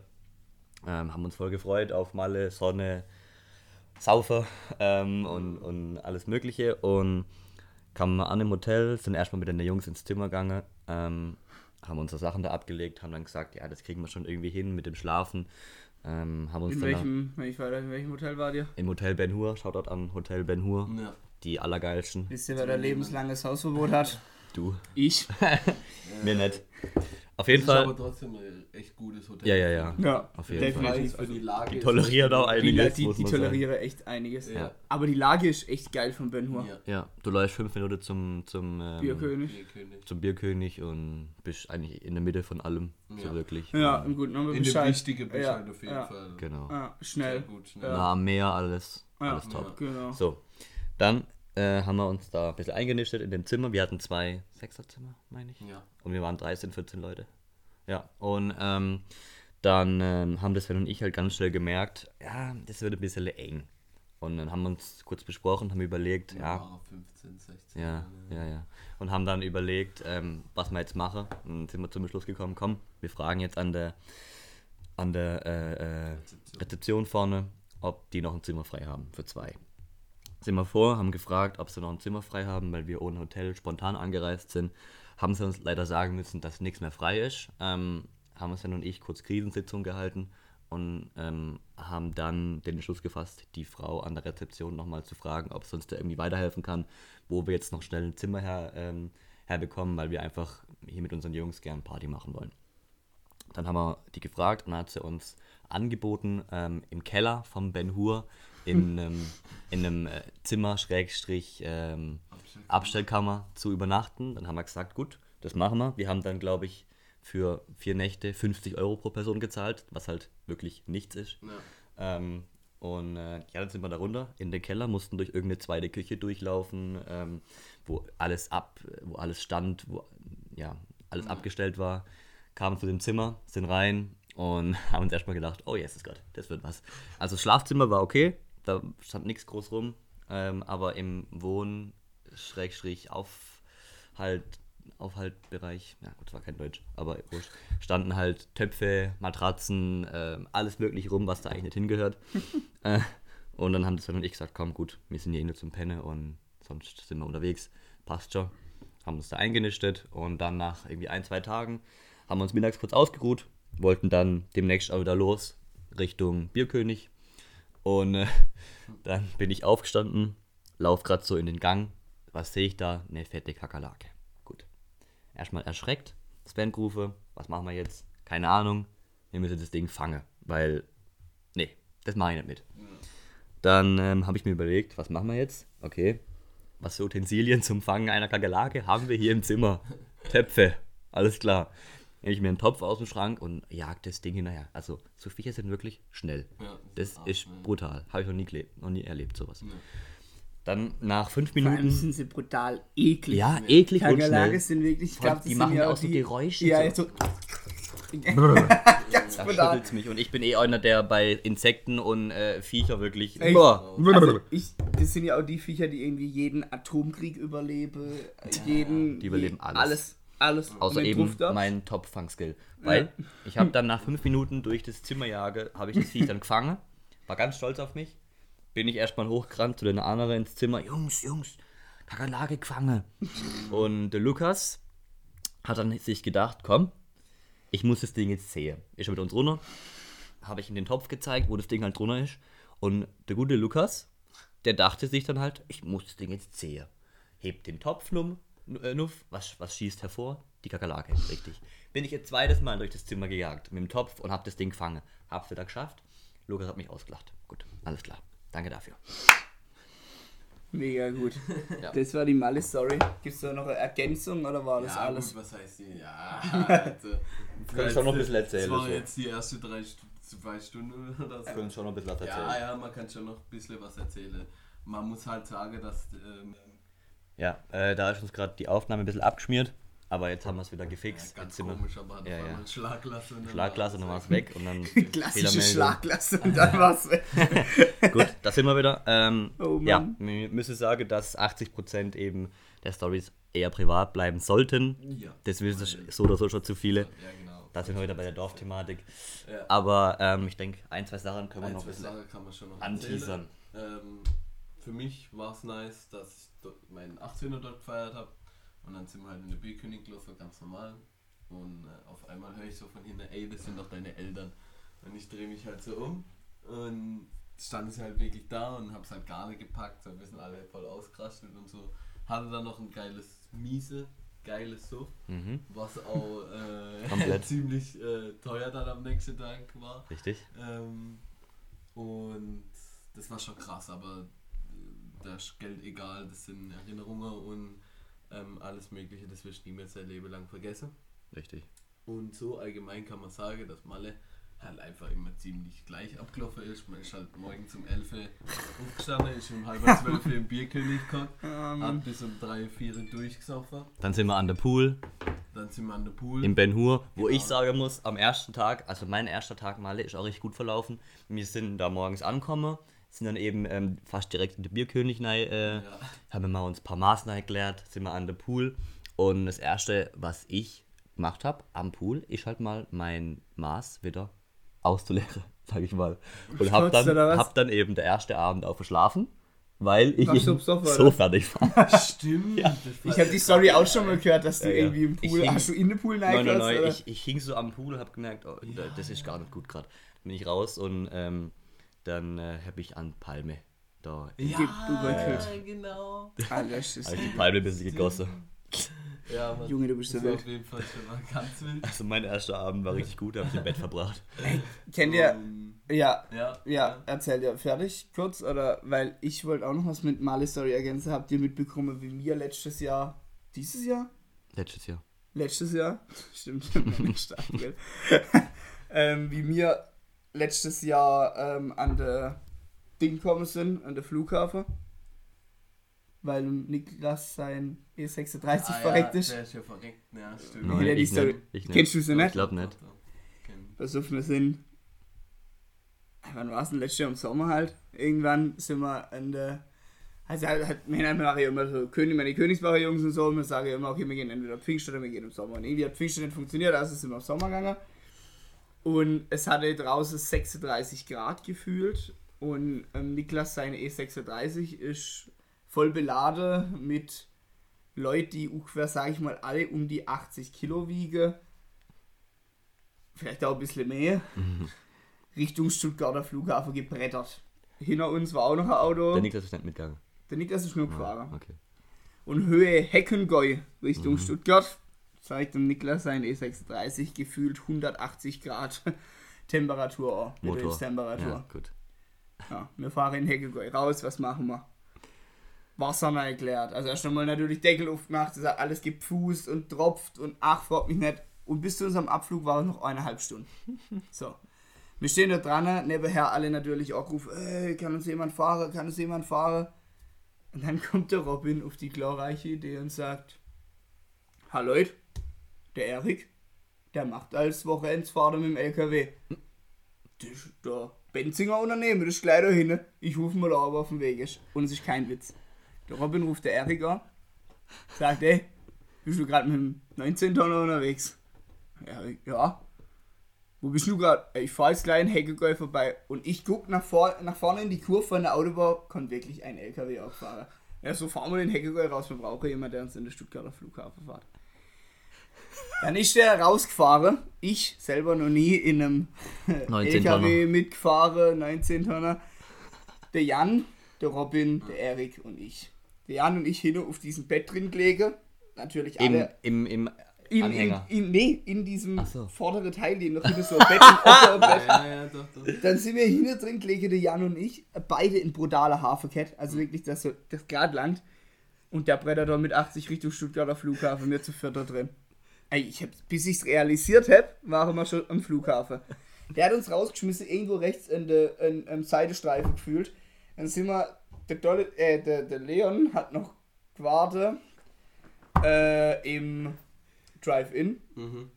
Ähm, haben uns voll gefreut auf Malle, Sonne, Saufer ähm, und, und alles Mögliche. Und kamen an im Hotel, sind erstmal mit den Jungs ins Zimmer gegangen, ähm, haben unsere Sachen da abgelegt, haben dann gesagt, ja, das kriegen wir schon irgendwie hin mit dem Schlafen. Ähm, haben uns In dann welchem, wenn ich weiter, in welchem Hotel war ihr? im Hotel Ben Hur, Shoutout an Hotel Ben Hur, Ja. die allergeilsten. Wisst ihr, wer da lebenslanges Hausverbot hat? Du. Ich. Mir nicht. Auf jeden Das ist aber Fall. trotzdem ein echt gutes Hotel. Ja, ja, ja. Ja, Auf jeden Fall. definitiv. Für die Lage. Die tolerieren auch einiges, die, die man sagen. toleriere echt einiges. Ja. Aber die Lage ist echt geil von Ben Hur. Ja. Ja, du läufst fünf Minuten zum, zum, ähm, Bierkönig. Bierkönig. zum Bierkönig und bist eigentlich in der Mitte von allem. So Ja. wirklich. Ja, im Guten Namen In dem Bescheid. wichtigen Bescheid ja, auf jeden ja, Fall. Genau. Ja, Sehr schnell. gut, schnell. Nah am Meer, alles. Ja. Alles top. Genau. So, dann äh, haben wir uns da ein bisschen eingenistet in dem Zimmer. Wir hatten zwei Sechserzimmer, meine ich. Ja. Und wir waren 13, 14 Leute. Ja, und ähm, dann ähm, haben das Sven und ich halt ganz schnell gemerkt, ja, das wird ein bisschen eng. Und dann haben wir uns kurz besprochen, haben überlegt, ja, Ja, 15, 16. ja, ja, ja. Und haben dann überlegt, ähm, was wir jetzt machen. Und dann sind wir zum Schluss gekommen, komm, wir fragen jetzt an der, an der äh, äh, Rezeption vorne, ob die noch ein Zimmer frei haben für zwei. Wir vor, haben gefragt, ob sie noch ein Zimmer frei haben, weil wir ohne Hotel spontan angereist sind. Haben sie uns leider sagen müssen, dass nichts mehr frei ist. Ähm, haben Sven und ich kurz Krisensitzung gehalten und ähm, haben dann den Entschluss gefasst, die Frau an der Rezeption nochmal zu fragen, ob sie uns da irgendwie weiterhelfen kann, wo wir jetzt noch schnell ein Zimmer her, ähm, herbekommen, weil wir einfach hier mit unseren Jungs gern Party machen wollen. Dann haben wir die gefragt und dann hat sie uns angeboten, ähm, im Keller vom Ben Hur in, einem in einem äh, Zimmer, Schrägstrich, ähm, Abstellkammer zu übernachten. Dann haben wir gesagt, gut, das machen wir. Wir haben dann, glaube ich, für vier Nächte 50 Euro pro Person gezahlt, was halt wirklich nichts ist. Ja. Ähm, und äh, ja, dann sind wir da runter in den Keller, mussten durch irgendeine zweite Küche durchlaufen, ähm, wo alles ab, wo alles stand, wo ja, alles abgestellt war. Kamen zu dem Zimmer, sind rein und haben uns erstmal gedacht, oh yes, Gott, das wird was. Also das Schlafzimmer war okay, da stand nichts groß rum, ähm, aber im Wohn Schrägstrich auf halt Aufhaltbereich, ja gut, war kein Deutsch, aber wurscht, standen halt Töpfe, Matratzen, äh, alles mögliche rum, was da eigentlich nicht hingehört. äh, und dann haben das Sven und ich gesagt, komm gut, wir sind hier eh nur zum Penne und sonst sind wir unterwegs, passt schon. Haben uns da eingenistet und dann nach irgendwie ein, zwei Tagen haben wir uns mittags kurz ausgeruht, wollten dann demnächst auch wieder los Richtung Bierkönig. Und äh, dann bin ich aufgestanden, lauf gerade so in den Gang. Was sehe ich da? Eine fette Kakerlake. Gut. Erstmal erschreckt. Sven rufe, was machen wir jetzt? Keine Ahnung. Wir müssen das Ding fangen, weil, nee, das mache ich nicht mit. Dann ähm, habe ich mir überlegt, was machen wir jetzt? Okay, was für Utensilien zum Fangen einer Kakerlake haben wir hier im Zimmer? Töpfe, alles klar. Nehme ich mir einen Topf aus dem Schrank und jag das Ding hinterher. Also, so Viecher sind wirklich schnell. Ja, Das krass, ist ne? brutal. Habe ich noch nie, gelebt, noch nie erlebt, sowas. Ja. Dann nach fünf Vor allem Minuten. sind sie brutal eklig. Ja, eklig und schnell. sind wirklich, ich glaube, die machen ja auch so Geräusche, Ja, so. so. Ganz Da schüttelt's mich. Und ich bin eh einer, der bei Insekten und äh, Viecher wirklich. Boah. Also ich, das sind ja auch die Viecher, die irgendwie jeden Atomkrieg überleben, jeden. die überleben alles. Alles. Alles. Außer eben mein Top-Fang-Skill. Weil ich habe dann nach fünf Minuten durch das Zimmer jage, habe ich das Viech dann gefangen. War ganz stolz auf mich. Bin ich erstmal hochgerannt zu den anderen ins Zimmer. Jungs, Jungs, Kakerlake gefangen. Und der Lukas hat dann sich gedacht, komm, ich muss das Ding jetzt sehen. Ist er mit uns runter. Habe ich ihm den Topf gezeigt, wo das Ding halt drunter ist. Und der gute Lukas, der dachte sich dann halt, ich muss das Ding jetzt sehen. Hebt den Topf äh, nuff, was, was schießt hervor? Die Kakerlake, richtig. Bin ich jetzt zweites Mal durch das Zimmer gejagt mit dem Topf und hab das Ding gefangen. Hab's wieder geschafft. Lukas hat mich ausgelacht. Gut, alles klar. Danke dafür. Mega gut. Ja. Das war die Malle-Story. Gibt es da noch eine Ergänzung oder war das ja, alles? Gut, was heißt die? Ja, also, können schon noch ein bisschen erzählen, Das war so. jetzt die erste drei, zwei Stunden oder so. können schon noch ein bisschen was Ja, ja, man kann schon noch ein bisschen was erzählen. Man muss halt sagen, dass. Ähm, Ja, äh, da ist uns gerade die Aufnahme ein bisschen abgeschmiert. Aber jetzt haben wir es wieder ja, gefixt. ganz jetzt wir komisch, aber Ja, ja. Schlaglasse und dann Schlagklasse, war war es weg und dann Klassische. Schlagklasse und dann war's weg. Gut, da sind wir wieder. Ähm, Oh ja, Mann. wir müssen sagen, dass 80% eben der Stories eher privat bleiben sollten. Ja. Das wissen so oder so schon zu viele. Ja, genau. Da sind wir wieder bei der Dorfthematik. Ja. Aber ähm, ich denke, ein, zwei Sachen können wir Ein, noch ein bisschen Sachen kann man schon noch anteasern. Ähm, für mich war es nice, dass ich dort meinen 18er dort gefeiert habe. Und dann sind wir halt in der Bierkönig gelaufen, ganz normal. Und äh, auf einmal höre ich so von hinten, ey, das sind doch deine Eltern. Und ich drehe mich halt so um und stand sie halt wirklich da und hab's halt gar nicht gepackt. So, wir sind alle voll ausgerastet und so. Hatte dann noch ein geiles Miese, geiles Suff, Mhm, was auch äh, ziemlich äh, teuer dann am nächsten Tag war. richtig. Ähm, und das war schon krass, aber da ist Geld egal, das sind Erinnerungen und ähm, alles Mögliche, das wirst du niemals dein Leben lang vergessen. Richtig. Und so allgemein kann man sagen, dass Malle halt einfach immer ziemlich gleich abgelaufen ist. Man ist halt morgen um 11 Uhr aufgestanden, ist um halb 12 Uhr im Bierkönig gekommen, hat bis um 3, 4 Uhr durchgesoffen. Dann sind wir an der Pool Dann sind wir an der Pool. in Ben Hur, wo Genau. ich sagen muss, am ersten Tag, also mein erster Tag Malle ist auch richtig gut verlaufen. Wir sind da morgens angekommen, sind dann eben ähm, fast direkt in der Bierkönig rein, äh, Ja. haben wir uns ein paar Maßnahmen erklärt, sind wir an der Pool und das erste, was ich gemacht habe am Pool, ist halt mal mein Maß wieder auszuleeren, sag ich mal. Und hab dann, hab dann eben der erste Abend auch verschlafen, weil ich so oder? fertig war. Stimmt. Ich habe die Story auch schon mal gehört, dass du Ja, ja. irgendwie im Pool. hing- hast du in den Pool Nein, nein, nein. Ich, ich hing so am Pool und hab gemerkt, oh, da- das ist gar nicht gut gerade. Bin ich raus und ähm, dann äh, habe ich an Palme da. Ja, genau. Alter, das ist- Also die Palme ein bisschen gegossen. Ja, Mann. Junge, du bist so wild. auf jeden Fall schon mal ganz wild. Also mein erster Abend war richtig gut, da habe ich im Bett verbracht. Kennt ihr. Ähm, Ja, ja, ja, erzähl dir fertig kurz, oder? Weil ich wollte auch noch was mit Male Story ergänzen. Habt ihr mitbekommen, wie mir letztes Jahr. Dieses Jahr? Letztes Jahr. Letztes Jahr? Stimmt, Start, gell? ähm, wie mir letztes Jahr ähm, an der Ding gekommen sind, an der Flughafen. Weil Niklas sein E36 Ah, verreckt ja, ist. Der ist ja verreckt, ja, stimmt. Nein, ich Story- nicht. Ich Kennst du nicht. sie nicht? Ich glaube nicht. Auf, wir sind. wann war es denn letztes Jahr im Sommer halt? Irgendwann sind wir an der. Also halt, halt, wir haben ja immer so König, meine Königsbacher-Jungs und so, und wir sagen ja immer, okay, wir gehen entweder Pfingst oder wir gehen im Sommer. Und irgendwie hat Pfingst nicht funktioniert, also sind wir im Sommer gegangen. Und es hatte draußen 36 Grad gefühlt. Und ähm, Niklas, seine E36, ist voll beladen mit Leuten, die ungefähr, sage ich mal, alle um die 80 Kilo wiegen. Vielleicht auch ein bisschen mehr. Richtung Stuttgarter Flughafen gebrettert. Hinter uns war auch noch ein Auto. Der Niklas ist nicht mitgegangen. Der Niklas ist nur gefahren. Ah, okay. Und Höhe Heckengäu Richtung Mhm. Stuttgart zeigt dem Niklas sein E36 gefühlt 180 Grad Temperatur. Motor. Betriebstemperatur. Ja, gut. Ja, wir fahren in Heckengäu raus, was machen wir? Wasser mal erklärt. Also erst einmal natürlich Deckel aufgemacht, es hat alles gepfust und tropft und ach, fragt mich nicht. Und bis zu unserem Abflug war es noch eineinhalb Stunden. So. Wir stehen da dran, nebenher alle natürlich auch rufen, ey, kann uns jemand fahren, kann uns jemand fahren? Und dann kommt der Robin auf die glorreiche Idee und sagt, Hallo Leute, der Erik, der macht als Wochenendsfahrer mit dem LKW. Das ist der Benzinger Unternehmen, das ist gleich da hinten. Ich rufe mal ob er auf dem Weg ist. Und es ist kein Witz. Der Robin ruft der Erik an, sagt, ey, bist du gerade mit dem 19 Tonner unterwegs? Erik, ja. Wo bist du gerade? Ich fahre jetzt gleich in Heckegäu vorbei und ich guck nach, vor, nach vorne in die Kurve von der Autobahn, kommt wirklich ein LKW auffahren. Ja, so fahren wir den Heckegäu raus, wir brauchen jemanden, der uns in den Stuttgarter Flughafen fährt. Dann ist der rausgefahren. Ich selber noch nie in einem 19 LKW mitgefahren, 19 Tonner. Der Jan, der Robin, der Erik und ich. Der Jan und ich hin auf diesem Bett drin gelegen. Natürlich Im, alle im, im in, in, Anhänger. in, nee, in diesem so. vorderen Teil, den noch hinter so ein Bett im Oberbett. Ja, ja, doch, doch. Dann sind wir hinten drin gelegen, der Jan und ich, beide in brutaler Hafenkett, also wirklich das, das Gradland. Und der Bretter da mit 80 Richtung Stuttgarter Flughafen, wir zu vierter drin. Ey, ich hab, bis ich's realisiert hab, waren wir schon am Flughafen. Der hat uns rausgeschmissen, irgendwo rechts in der in, im Seitestreifen gefühlt. Dann sind wir, der, Dolle, äh, der, der Leon hat noch gewartet äh, im Drive-In, Mhm.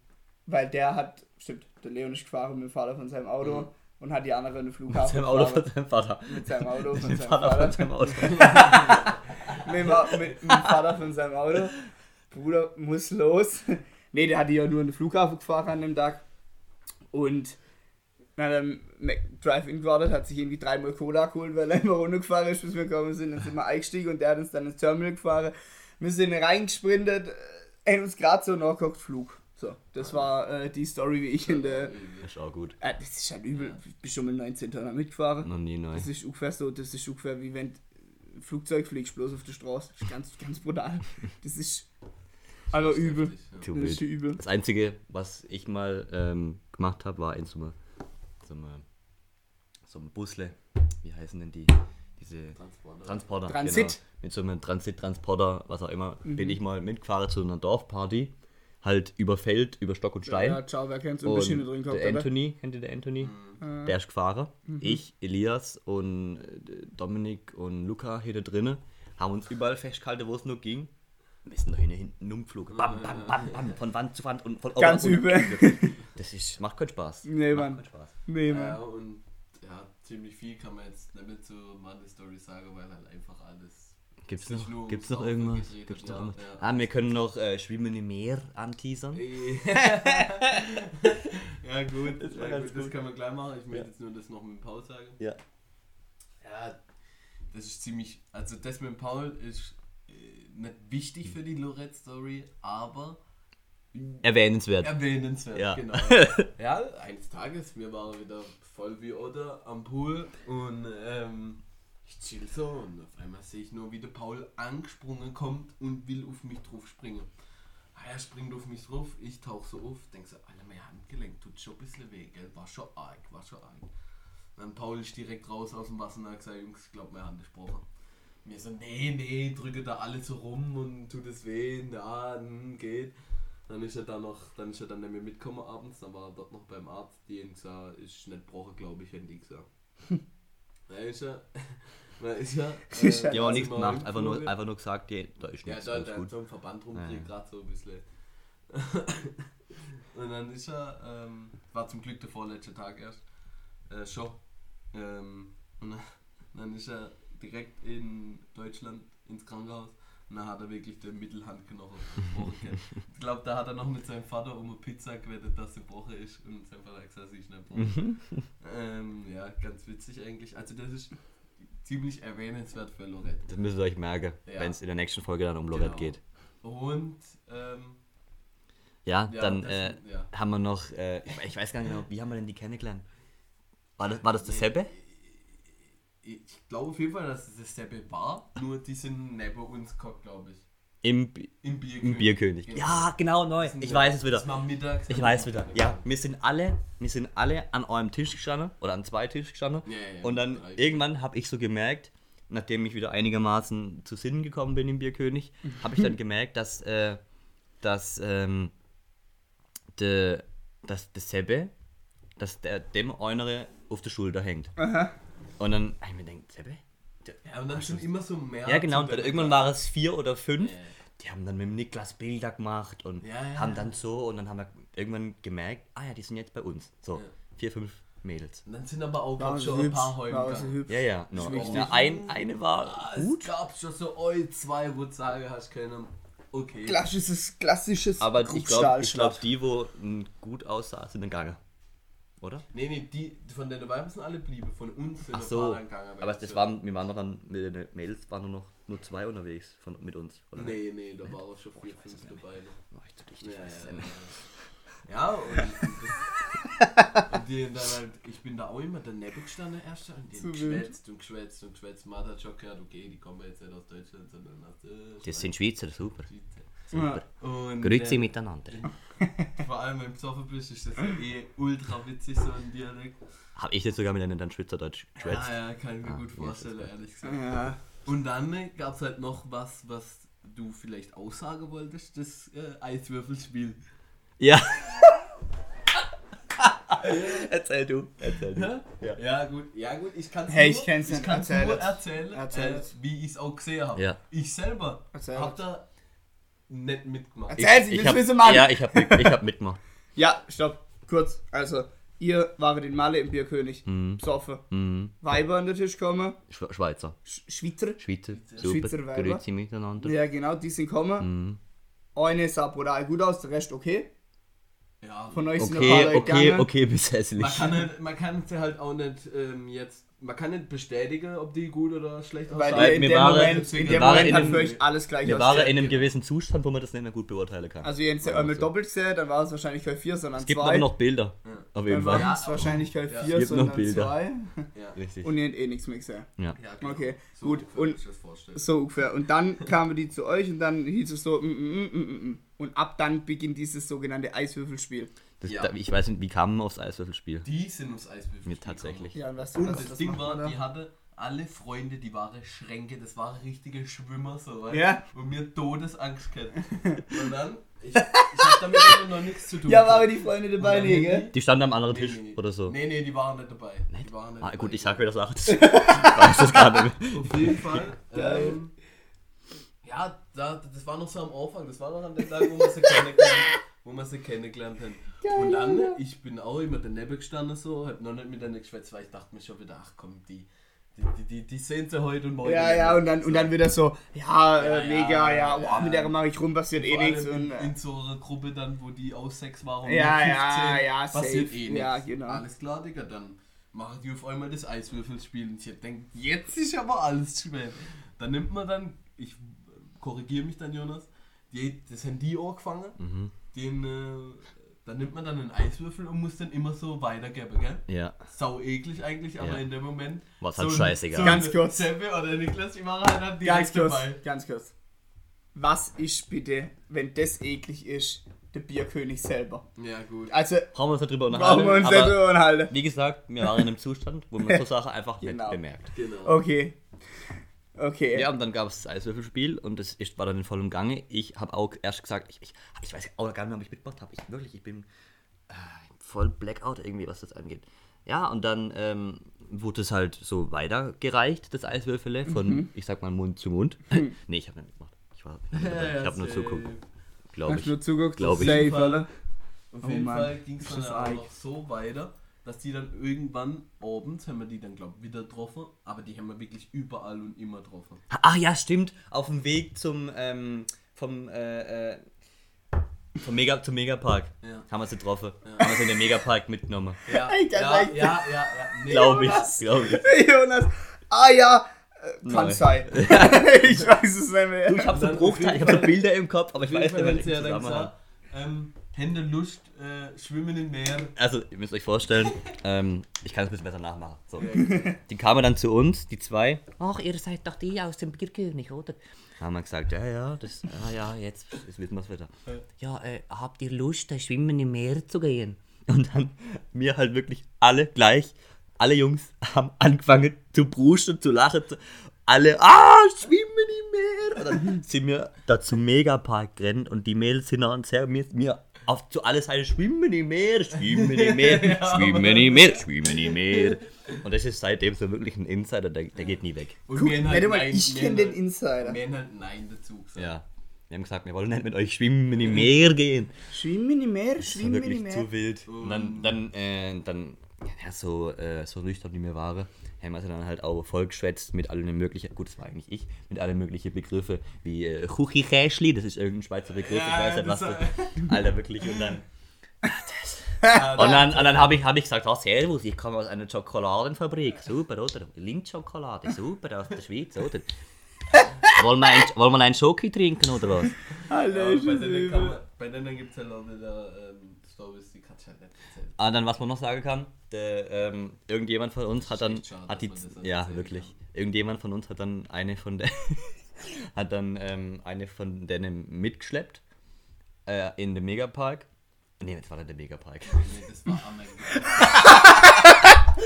weil der hat, stimmt, der Leon ist gefahren mit dem Vater von seinem Auto Mhm. und hat die andere in den mit Flughafen seinem Auto gefahren. von seinem Vater. Mit seinem Auto von Mit seinem Vater Vater. von seinem Auto. mit, mit, mit dem Vater von seinem Auto. Bruder muss los. Ne, der hatte ja nur in den Flughafen gefahren an dem Tag. Und dann Drive-In gewartet, hat sich irgendwie dreimal Cola geholt, weil er immer runtergefahren ist, bis wir gekommen sind. Dann sind wir eingestiegen und der hat uns dann ins Terminal gefahren. Wir sind reingesprintet, äh, haben uns gerade so nachgeguckt, Flug. So, das war äh, die Story, wie ich in der. Ist auch gut. Äh, das ist halt übel. Ich bin schon mit 19 Tonner mitgefahren. Noch nie neu. Das ist ungefähr so, das ist ungefähr wie wenn ein Flugzeug fliegst, bloß auf der Straße. Das ist ganz, ganz brutal. Das ist aber übel. Heftig, ja. Zu Das ist übel. Das Einzige, was ich mal ähm, gemacht habe, war in so einem so so Busle. Wie heißen denn die? Diese Transporter. Transporter. Transit. Genau. Mit so einem Transit-Transporter, was auch immer, Mhm. bin ich mal mitgefahren zu einer Dorfparty. Halt über Feld, über Stock und Stein. Ja, ciao, wer kennt's? Und Und drin gehabt, der oder? Anthony, kennt ihr der Anthony? Mhm. Der ist gefahren. Ich, Elias und äh, Dominik und Luca hier da drinnen haben uns überall festgehalten, wo es nur ging. Wir sind da hinten, hinten umgeflogen. Bam, bam, bam, bam, von Wand zu Wand und von oben Ganz übel. Das ist, macht keinen Spaß. Nee, macht Mann. keinen Spaß. Nee, Ja, Mann. und ja, ziemlich viel kann man jetzt nicht mehr zu Money Story sagen, weil halt einfach alles. Gibt's noch, nur gibt's noch irgendwas? Gibt's noch ja, irgendwas? ja. Ah, wir können noch äh, Schwimmen im Meer anteasern. ja, gut, Das ja, gut, das gut. kann man gleich machen. Ich möchte Ja. jetzt nur das noch mit dem Paul sagen. Ja. Ja, das ist ziemlich. Also, das mit dem Paul ist nicht wichtig für die Lorette-Story, aber Erwähnenswert. erwähnenswert. Ja. Genau. ja, eines Tages, wir waren wieder voll wie Oder am Pool und ähm, ich chill so und auf einmal sehe ich nur, wie der Paul angesprungen kommt und will auf mich drauf springen. Ah, Er springt auf mich drauf, ich tauche so auf, denk so, Alter, mein Handgelenk tut schon ein bisschen weh, gell? War schon arg, war schon arg. Dann Paul ist direkt raus aus dem Wasser und hat gesagt, Jungs, ich glaube, meine Hand ist gebrochen. Mir so, nee, nee, drücke da alle so rum und tut es weh, na, hm, geht. Dann ist er dann noch, dann ist er dann nicht mehr mitgekommen abends, dann war er dort noch beim Arzt, die haben gesagt, ist nicht gebrochen, glaube ich, hätten die gesagt. Dann ist er, dann ist er, Ist ja- Die haben auch sind nichts gemacht, einfach nur, einfach nur gesagt, ja, da ist Ja, nichts, da, alles da gut. so ein Verband rumdreht, Ja, ja. gerade so ein bisschen. und dann ist er, ähm, war zum Glück der vorletzte Tag erst, äh, schon Ähm, und dann, dann ist er direkt in Deutschland ins Krankenhaus. Und dann hat er wirklich den Mittelhandknochen gebrochen. ich glaube, da hat er noch mit seinem Vater um eine Pizza gewettet, dass sie gebrochen ist. Und sein Vater hat gesagt, sie ist nicht gebrochen. ähm, ja, ganz witzig eigentlich. Also das ist ziemlich erwähnenswert für Lorette. Das müsst ihr euch merken, Ja. wenn es in der nächsten Folge dann um Lorette Genau. geht. Und ähm, Ja, Ja, dann das- äh, ja. haben wir noch, äh, ich, ich weiß gar nicht genau, wie haben wir denn die kennengelernt? War das, war das dasselbe? Ich glaube auf jeden Fall, dass es dasselbe war, nur die sind neben uns gekommen, glaube ich. Im, Bi- Im Bierkönig. im Bierkönig. Genau. Ja, genau, neu. Das Ich weiß es wieder. Das war mittags. Ich weiß wieder. Ja, wir sind alle, wir sind alle an eurem Tisch gestanden oder an zwei Tisch gestanden. Ja, ja, und dann drei. irgendwann habe ich so gemerkt, nachdem ich wieder einigermaßen zu Sinnen gekommen bin im Bierkönig, habe ich dann gemerkt, dass, äh, dass, ähm, de, dass der Sebbe, dass der dem eine auf der Schulter hängt. Und dann habe ich mir gedacht? Der- Ja, und dann sind immer so mehr. Ja, genau. Und zu dann der- irgendwann war es vier oder fünf. Ja. Die haben dann mit dem Niklas Bilder gemacht und Ja, ja, haben ja. dann so und dann haben wir irgendwann gemerkt, ah ja, die sind jetzt bei uns. So, Ja. vier, fünf Mädels. Und dann sind aber auch War glaub, sie schon ein hübsch. paar. War sie gegangen. hübsch. Ja, ja. No. Ja, ein, eine war Ah, gut, Es gab schon so eu zwei, wo du sagen hast können, okay. Klassisches, klassisches aber ich glaube, glaub, die, wo gut aussah, sind gegangen. Oder? Nee, nee, die von den Weiben sind alle blieben, von uns sind Ach ein so. paar dann gegangen. Aber das waren, wir waren noch dann, mit den Mädels waren nur noch nur zwei unterwegs von, mit uns. Oder? Nee, nee, da war auch schon vier, fünf dabei. War ich zu dicht, Ja, ich weiß ja, nicht. ja. ja, und die dann halt, ich bin da auch immer daneben gestanden erst und die haben geschwätzt und geschwätzt und geschwätzt. Man hat schon gehört, okay, die kommen jetzt nicht aus Deutschland, sondern aus äh, Das sind Schweizer, super. Ja. Und Grüezi äh, miteinander. vor allem wenn du besoffen bist, ist das ja eh ultra witzig, so ein Dialekt. Habe ich jetzt sogar mit einem dann Schweizerdeutsch geschwätzt? Ja, ja, kann ich mir Ah, gut ja, vorstellen, ehrlich gesagt. Ja. Und dann gab es halt noch was, was du vielleicht aussagen wolltest, das äh, Eiswürfelspiel. Ja. Erzähl du. Erzähl du. Ja? ja gut, ja gut, ich kann es Hey, nur, ich kenn's nicht. kann's Erzähl nur es. erzählen, Erzähl äh, wie ich es auch gesehen habe. Ja. Ich selber habe da nicht mitgemacht. Erzähl sie, Ich das hab, wissen Mann. ja, ich habe ich hab mitgemacht. Ja, stopp. Kurz. Also, ihr waret in Malle im Bierkönig. Mhm. Besoffen. Mhm. Weiber an den Tisch kommen. Sch Schweizer. Sch Schweizer. Schweizer. Schweizer Super. Weiber. Grüezi miteinander. Ja, genau, die sind kommen. Mhm. Eine sah brutal gut aus, der Rest okay. Ja, Von euch sind ein Okay, paar Leute okay, gegangen. okay, bis hässlich. man kann, nicht, man kann sie halt auch nicht ähm, jetzt, man kann nicht bestätigen, ob die gut oder schlecht Weil Weil in dem waren- Moment, in dem Moment in hat einem- für euch alles gleich Wir waren in einem gewissen Zustand, wo man das nicht mehr gut beurteilen kann. Also, ihr habt ja einmal doppelt gesehen, dann war es wahrscheinlich kein 4, sondern es gibt 2. aber noch Bilder. Auf jeden Dann war Fall. Ja, es wahrscheinlich kein ja. 4, Es gibt noch sondern Bilder. 2. Ja. Richtig. Und ihr habt eh nichts mehr gesehen. Ja. Ja, genau. Okay, so gut. ungefähr Und. So ungefähr. Und dann kamen die zu euch und dann hieß es so, mm, mm, mm, mm, mm. Und ab dann beginnt dieses sogenannte Eiswürfelspiel. Das, Ja. da, ich weiß nicht, wie kam man aufs Eiswürfelspiel? Die sind ums Eiswürfel. Mir tatsächlich. Ja, und was Und was- das was Ding war, da? die hatte alle Freunde, die waren Schränke, das waren richtige Schwimmer, so, weißt Ja. Und mir Todesangst gehabt. Und dann, ich, ich hab damit aber noch nichts zu tun. Ja, waren die Freunde dabei, nee, gell? Die standen am anderen Nee, Tisch nee, nee. oder so. Nee, nee, die waren nicht dabei. Die waren nicht Ah, dabei. gut, ich sag Sachen. Das, ich weiß das gerade nicht. Auf jeden Fall. Ähm, ja, das war noch so am Anfang. Das war noch an dem Tag, wo wir sie kennengelernt, wo wir sie kennengelernt haben. Und dann, ich bin auch immer daneben gestanden, so, hab noch nicht mit denen geschwätzt, weil ich dachte mir schon wieder, ach komm, die, die, die, die, die sehen sie heute und morgen. Ja, ja, und dann, und dann wieder so, ja, Ja, äh, mega, ja, ja, boah, ja. mit der mache ich rum, passiert eh nichts. in, Und, äh, in so einer Gruppe dann, wo die aus sechs waren und Ja, ja, ja, passiert safe. eh nichts. Ja, genau. Alles klar, Digga, dann machen die auf einmal das Eiswürfelspiel und ich denke, jetzt ist aber alles schwer. Dann nimmt man dann, ich korrigiere mich dann, Jonas, die, das haben die auch gefangen, Mhm. den, äh, dann nimmt man dann einen Eiswürfel und muss dann immer so weitergeben, gell? Ja. Sau eklig eigentlich, aber Ja. in dem Moment. War's halt ein- scheißegal. So Ganz kurz. Seppe oder Niklas, die waren halt dann direkt ganz kurz, dabei. ganz kurz. Was ist bitte, wenn das eklig ist, der Bierkönig selber? Ja, gut. Also, Brauchen wir uns nicht drüber brauchen unterhalten. wir uns nicht drüber unterhalten. wie gesagt, wir waren in einem Zustand, wo man so Sachen einfach nicht Genau. bemerkt. Genau. Okay. Okay. Ja, und dann gab es das Eiswürfelspiel und das ist, war dann in vollem Gange. Ich habe auch erst gesagt, ich, ich, ich weiß auch gar nicht mehr, ob ich mitgemacht habe. Ich wirklich, ich bin äh, voll Blackout irgendwie, was das angeht. Ja, und dann ähm, wurde es halt so weitergereicht, das Eiswürfele, von, Mhm. ich sag mal, Mund zu Mund. nee, ich habe nicht mitgemacht. Ich, war, ich, Ja, habe nur zuguckt, glaube Hast ich. du nur zuguckt? Glaub ich. Safe, Auf jeden Fall. oder? Auf Oh Fall ging es dann auch so weiter, dass die dann irgendwann abends, haben wir die dann, glaube ich, wieder getroffen, aber die haben wir wirklich überall und immer getroffen. Ach ja, stimmt. Auf dem Weg zum, ähm, vom, äh, äh, vom Mega, zum Megapark Ja. haben wir sie getroffen. Haben wir sie in den Megapark mitgenommen. Ja, Alter, ja, ja, ja, ja. Nee, Glaube ich, Jonas. glaube ich. Jonas. Ah ja, äh, kann Nein. sein. ich weiß es nicht mehr. Ich habe so ich habe so Bilder im Kopf, aber ich weiß nicht mehr sie den ja dann Zusammenhang. gesagt, ähm, Hände Lust, äh, schwimmen im Meer. Also, ihr müsst euch vorstellen, ähm, ich kann es ein bisschen besser nachmachen. So. Die kamen dann zu uns, die zwei. Ach, ihr seid doch die aus dem Bierkönig, oder? Haben wir gesagt, ja, ja, das, ja, ja, jetzt, jetzt wissen wir es wieder. Ja, äh, habt ihr Lust, da schwimmen im Meer zu gehen? Und dann mir halt wirklich alle gleich, alle Jungs haben angefangen zu brusten, zu lachen. Zu, alle, ah, schwimmen im Meer! Und dann sind wir da zum Megapark gerannt und die Mädels sind uns her, mir, mir auf zu alle Seiten schwimmen im Meer, schwimmen im Meer, schwimmen im Meer, schwimmen im Meer. Und das ist seitdem so wirklich ein Insider, der, der geht nie weg. Und Guck, wir haben warte mal, Nein- ich kenne den halt- Insider. Wir haben halt Nein dazu gesagt. Ja. Wir haben gesagt, wir wollen nicht mit euch schwimmen im Meer gehen. Schwimmen im Meer, Das schwimmen im wirklich Meer. zu wild. Und dann, dann, äh, dann ja, so, äh, so nüchtern wie wir waren, haben wir sie dann halt auch vollgeschwätzt mit allen möglichen, gut, das war eigentlich ich, mit allen möglichen Begriffe wie äh, Chuchichäschli, das ist irgendein Schweizer Begriff, ich Ja, weiß nicht was das Alter, wirklich. Und dann, Ja, und dann, und dann habe ich, hab ich gesagt, oh, servus, ich komme aus einer Schokoladenfabrik, super, oder? Lindschokolade, super, aus der Schweiz, oder? wollen, wir ein, wollen wir einen Schoki trinken, oder was? Alter, Ja, bei denen, kann man, bei denen gibt es halt auch wieder ähm, Stories, Ah, dann was man noch sagen kann, der, ähm, irgendjemand von uns hat dann, schade, hat die, ja wirklich, irgendjemand von uns hat dann eine von der, hat dann ähm, eine von denen mitgeschleppt äh, in den Megapark. Nee, das war nicht der Megapark. Nee, das war.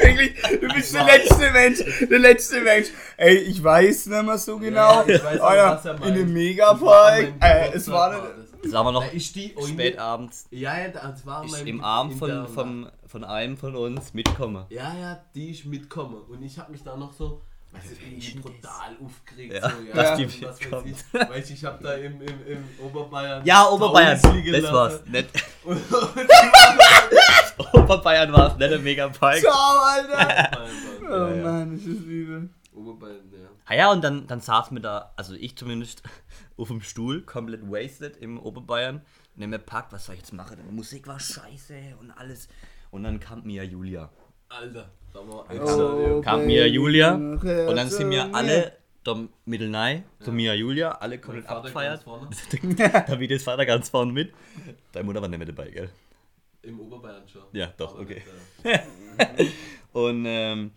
Wirklich, du bist der letzte Mensch, der letzte Mensch. Ey, ich weiß nicht mehr so genau. ich weiß auch, Alter, was er in meint. dem Das Megapark. Äh, es war war. Das. Das war noch spät abends. Ja, ja, das war meinem im Arm von, der- von, von einem von uns mitgekommen. Ja, ja, die ist mitgekommen. Und ich hab mich da noch so, du, irgendwie brutal aufgeregt. Ja, so, ja, dass die was weiß mitkommt. ich. Weißt du, ich hab da im, im, im Oberbayern. Ja, Oberbayern, das war's. Und, Oberbayern war es, nicht. Ciao, Alter. Oh. Mann, das ist übel. Oberbayern, ja. Ah ja, und dann, dann saßen wir da, also ich zumindest, auf dem Stuhl, komplett wasted im Oberbayern. Und dann mir packt, was soll ich jetzt machen? Die Musik war scheiße und alles. Und dann kam Mia Julia. Alter, da war Oh, Kam Mia Julia und dann sind wir alle da mittelnei zu Mia Julia, alle komplett Vater abgefeiert. ganz vorne. Da wie das Vater ganz vorne mit. Deine Mutter war nicht mehr dabei, gell? Im Oberbayern schon. Ja, doch, Aber okay. nicht, äh, Und ähm,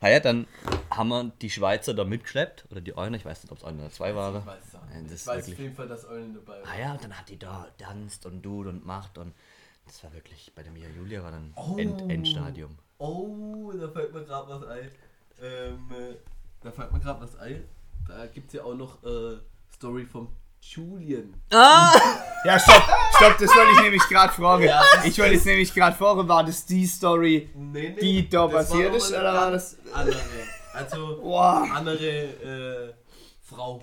naja, dann haben wir die Schweizer da mitgeschleppt. Oder die eine, ich weiß nicht, ob es eine oder zwei waren. Ich weiß Nein, das Ich weiß wirklich- auf jeden Fall, dass Eulen dabei war. Ah ja, und dann hat die da tanzt und tut und macht und das war wirklich, bei der Mia Julia war dann Oh. End, Endstadium. Oh, da fällt mir gerade was ein. Ähm, äh, da fällt mir gerade was ein. Da gibt es ja auch noch äh, Story vom Julian. Ja, stopp, stopp, das wollte ich nämlich gerade fragen. Ja, das- ich wollte jetzt nämlich gerade fragen, war das die Story? Nee, nee, Die da das passiert ist, oder war ganz Andere. Also, Boah. andere äh, Frau.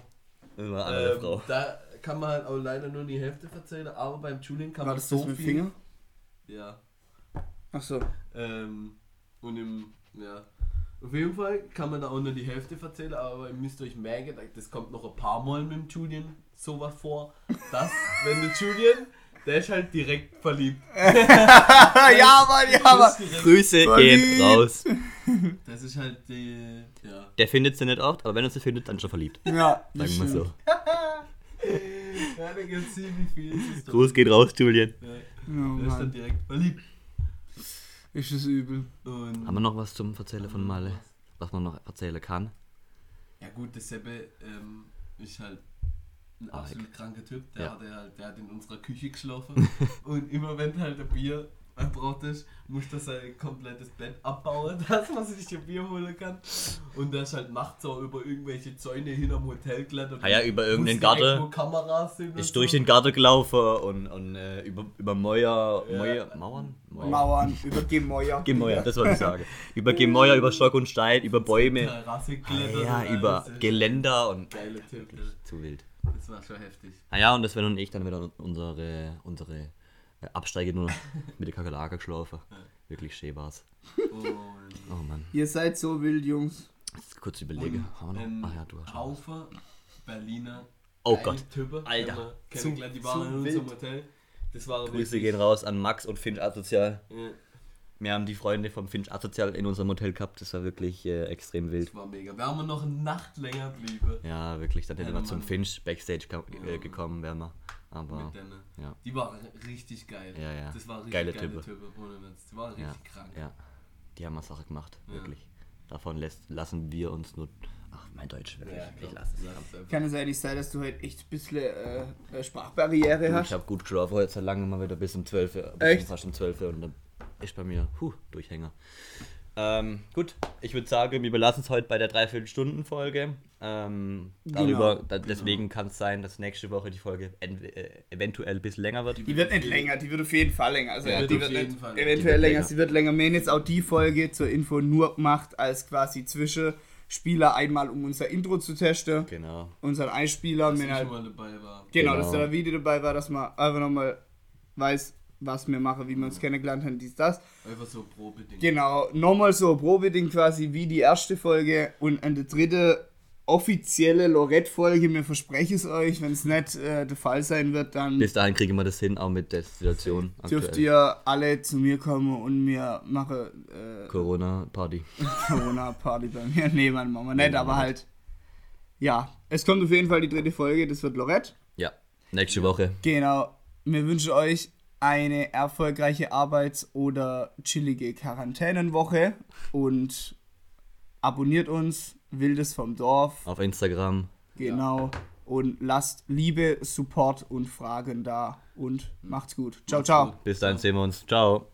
Das war eine Ähm, Frau. Da kann man halt auch leider nur die Hälfte erzählen, aber beim Julian kann War man das so das mit viel. Finger? Ja. Ach so. Ähm, und im, ja. Auf jeden Fall kann man da auch nur die Hälfte erzählen, aber ihr müsst euch merken, das kommt noch ein paar Mal mit dem Julian sowas vor, dass, wenn der Julian, der ist halt direkt verliebt. ja, Mann, ja, Mann. Grüße gehen raus. Das ist halt die, ja. Der findet sie nicht oft, aber wenn er sie findet, dann schon verliebt. Ja, das Sagen wir so. Ja, da gibt's ziemlich viel. Gruß geht raus, Julian. Ja, Oh, der ist dann direkt verliebt. Ist das übel. Und Haben wir noch was zum Erzählen von Malle? Was man noch erzählen kann? Ja gut, der Seppe ähm, ist halt ein Ah, absolut kranker Typ. Der, Ja. hat, der, der hat in unserer Küche geschlafen. und immer wenn halt ein Bier braucht ist, muss er sein komplettes Bett abbauen, dass man sich ein Bier holen kann. Und ist halt nachts so über irgendwelche Zäune hinterm Hotel klettert. Ah ja, über irgendeinen Garten. Kameras sind. Ist durch so. den Garten gelaufen und, und äh, über, über Mäuer, Ja. Mäuer, Mauern? Mauern. Mauern, über Gemäuer. Gemäuer, das wollte ich sagen. Über Gemäuer, über Stock und Stein, über Bäume. Terrasse Ah, ja, über. Geländer und Geile Typ. zu wild. Das war schon heftig. Ah ja, und das werden und ich dann wieder unsere, unsere Absteige nur mit der Kakerlake geschlafen. Wirklich schön war's. Und Oh Mann. Ihr seid so wild, Jungs. Jetzt kurz überlege. Wir noch? ein Ach ja, du hast. Haufen Berliner Oh Gott. Typen. Alter. wir Zu- die waren zu in unserem. Hotel. Das war Grüße gehen raus an Max und Finch Asozial. Ja, Wir haben die Freunde vom Finch Asozial in unserem Hotel gehabt. Das war wirklich äh, extrem wild. das war mega. Wir haben noch eine Nacht länger blieben. Ja, wirklich. Dann hätten Ja, wir zum Mann. Finch Backstage kam, Ja. äh, gekommen, wären wir. Aber Mit denen. ja, Die waren richtig geil. Ja, ja. Das war richtig Geile geile, Typen. Typen. Ohne Witz. Die waren richtig ja, krank. ja. Die haben eine Sache gemacht, Ja. wirklich. Davon lässt, lassen wir uns nur. Ach, mein Deutsch, wirklich. Ja, ich lasse es. Lass es einfach. Kann es eigentlich sein, dass du heute echt ein bisschen äh, äh, Sprachbarriere hast? Ich habe gut geschlafen heute seit langem mal wieder bis um 12 Uhr. Bis Echt? um fast um 12 Uhr und dann ist bei mir, puh, Durchhänger. Ähm, gut, ich würde sagen, wir belassen es heute bei der Dreiviertelstunden-Folge. Ähm, darüber, Genau. da, deswegen kann es sein, dass nächste Woche die Folge ent- äh, eventuell ein bisschen länger wird. Die wird nicht länger, die wird auf jeden Fall länger. Also Die ja, wird die auf wird nicht Fall- eventuell die wird länger, länger. sie wird länger. Wir haben jetzt auch die Folge zur Info nur gemacht, als quasi Zwischenspieler einmal, um unser Intro zu testen. Genau. Unseren Einspieler. Dass ich halt, mal dabei war. genau, Genau. dass da ein Video dabei war, dass man einfach nochmal weiß, was wir machen, wie wir uns kennengelernt haben, dies, das. Einfach so Probeding. Genau, nochmal so Probeding quasi wie die erste Folge und eine dritte offizielle Lorette-Folge. Mir verspreche es euch, wenn es nicht äh, der Fall sein wird, dann Bis dahin kriegen wir das hin, auch mit der Situation. dürft aktuell. ihr alle zu mir kommen und mir mache äh, Corona-Party. Corona-Party bei mir. Nee, Mann, machen wir nicht, Nee, aber machen halt. Ja, es kommt auf jeden Fall die dritte Folge, das wird Lorette. Ja, nächste Woche. Genau, wir wünschen euch eine erfolgreiche Arbeits- oder chillige Quarantänenwoche und abonniert uns, Wildes vom Dorf, Auf Instagram. genau, und lasst Liebe, Support und Fragen da und macht's gut. Ciao, ciao. Bis dahin sehen wir uns. Ciao.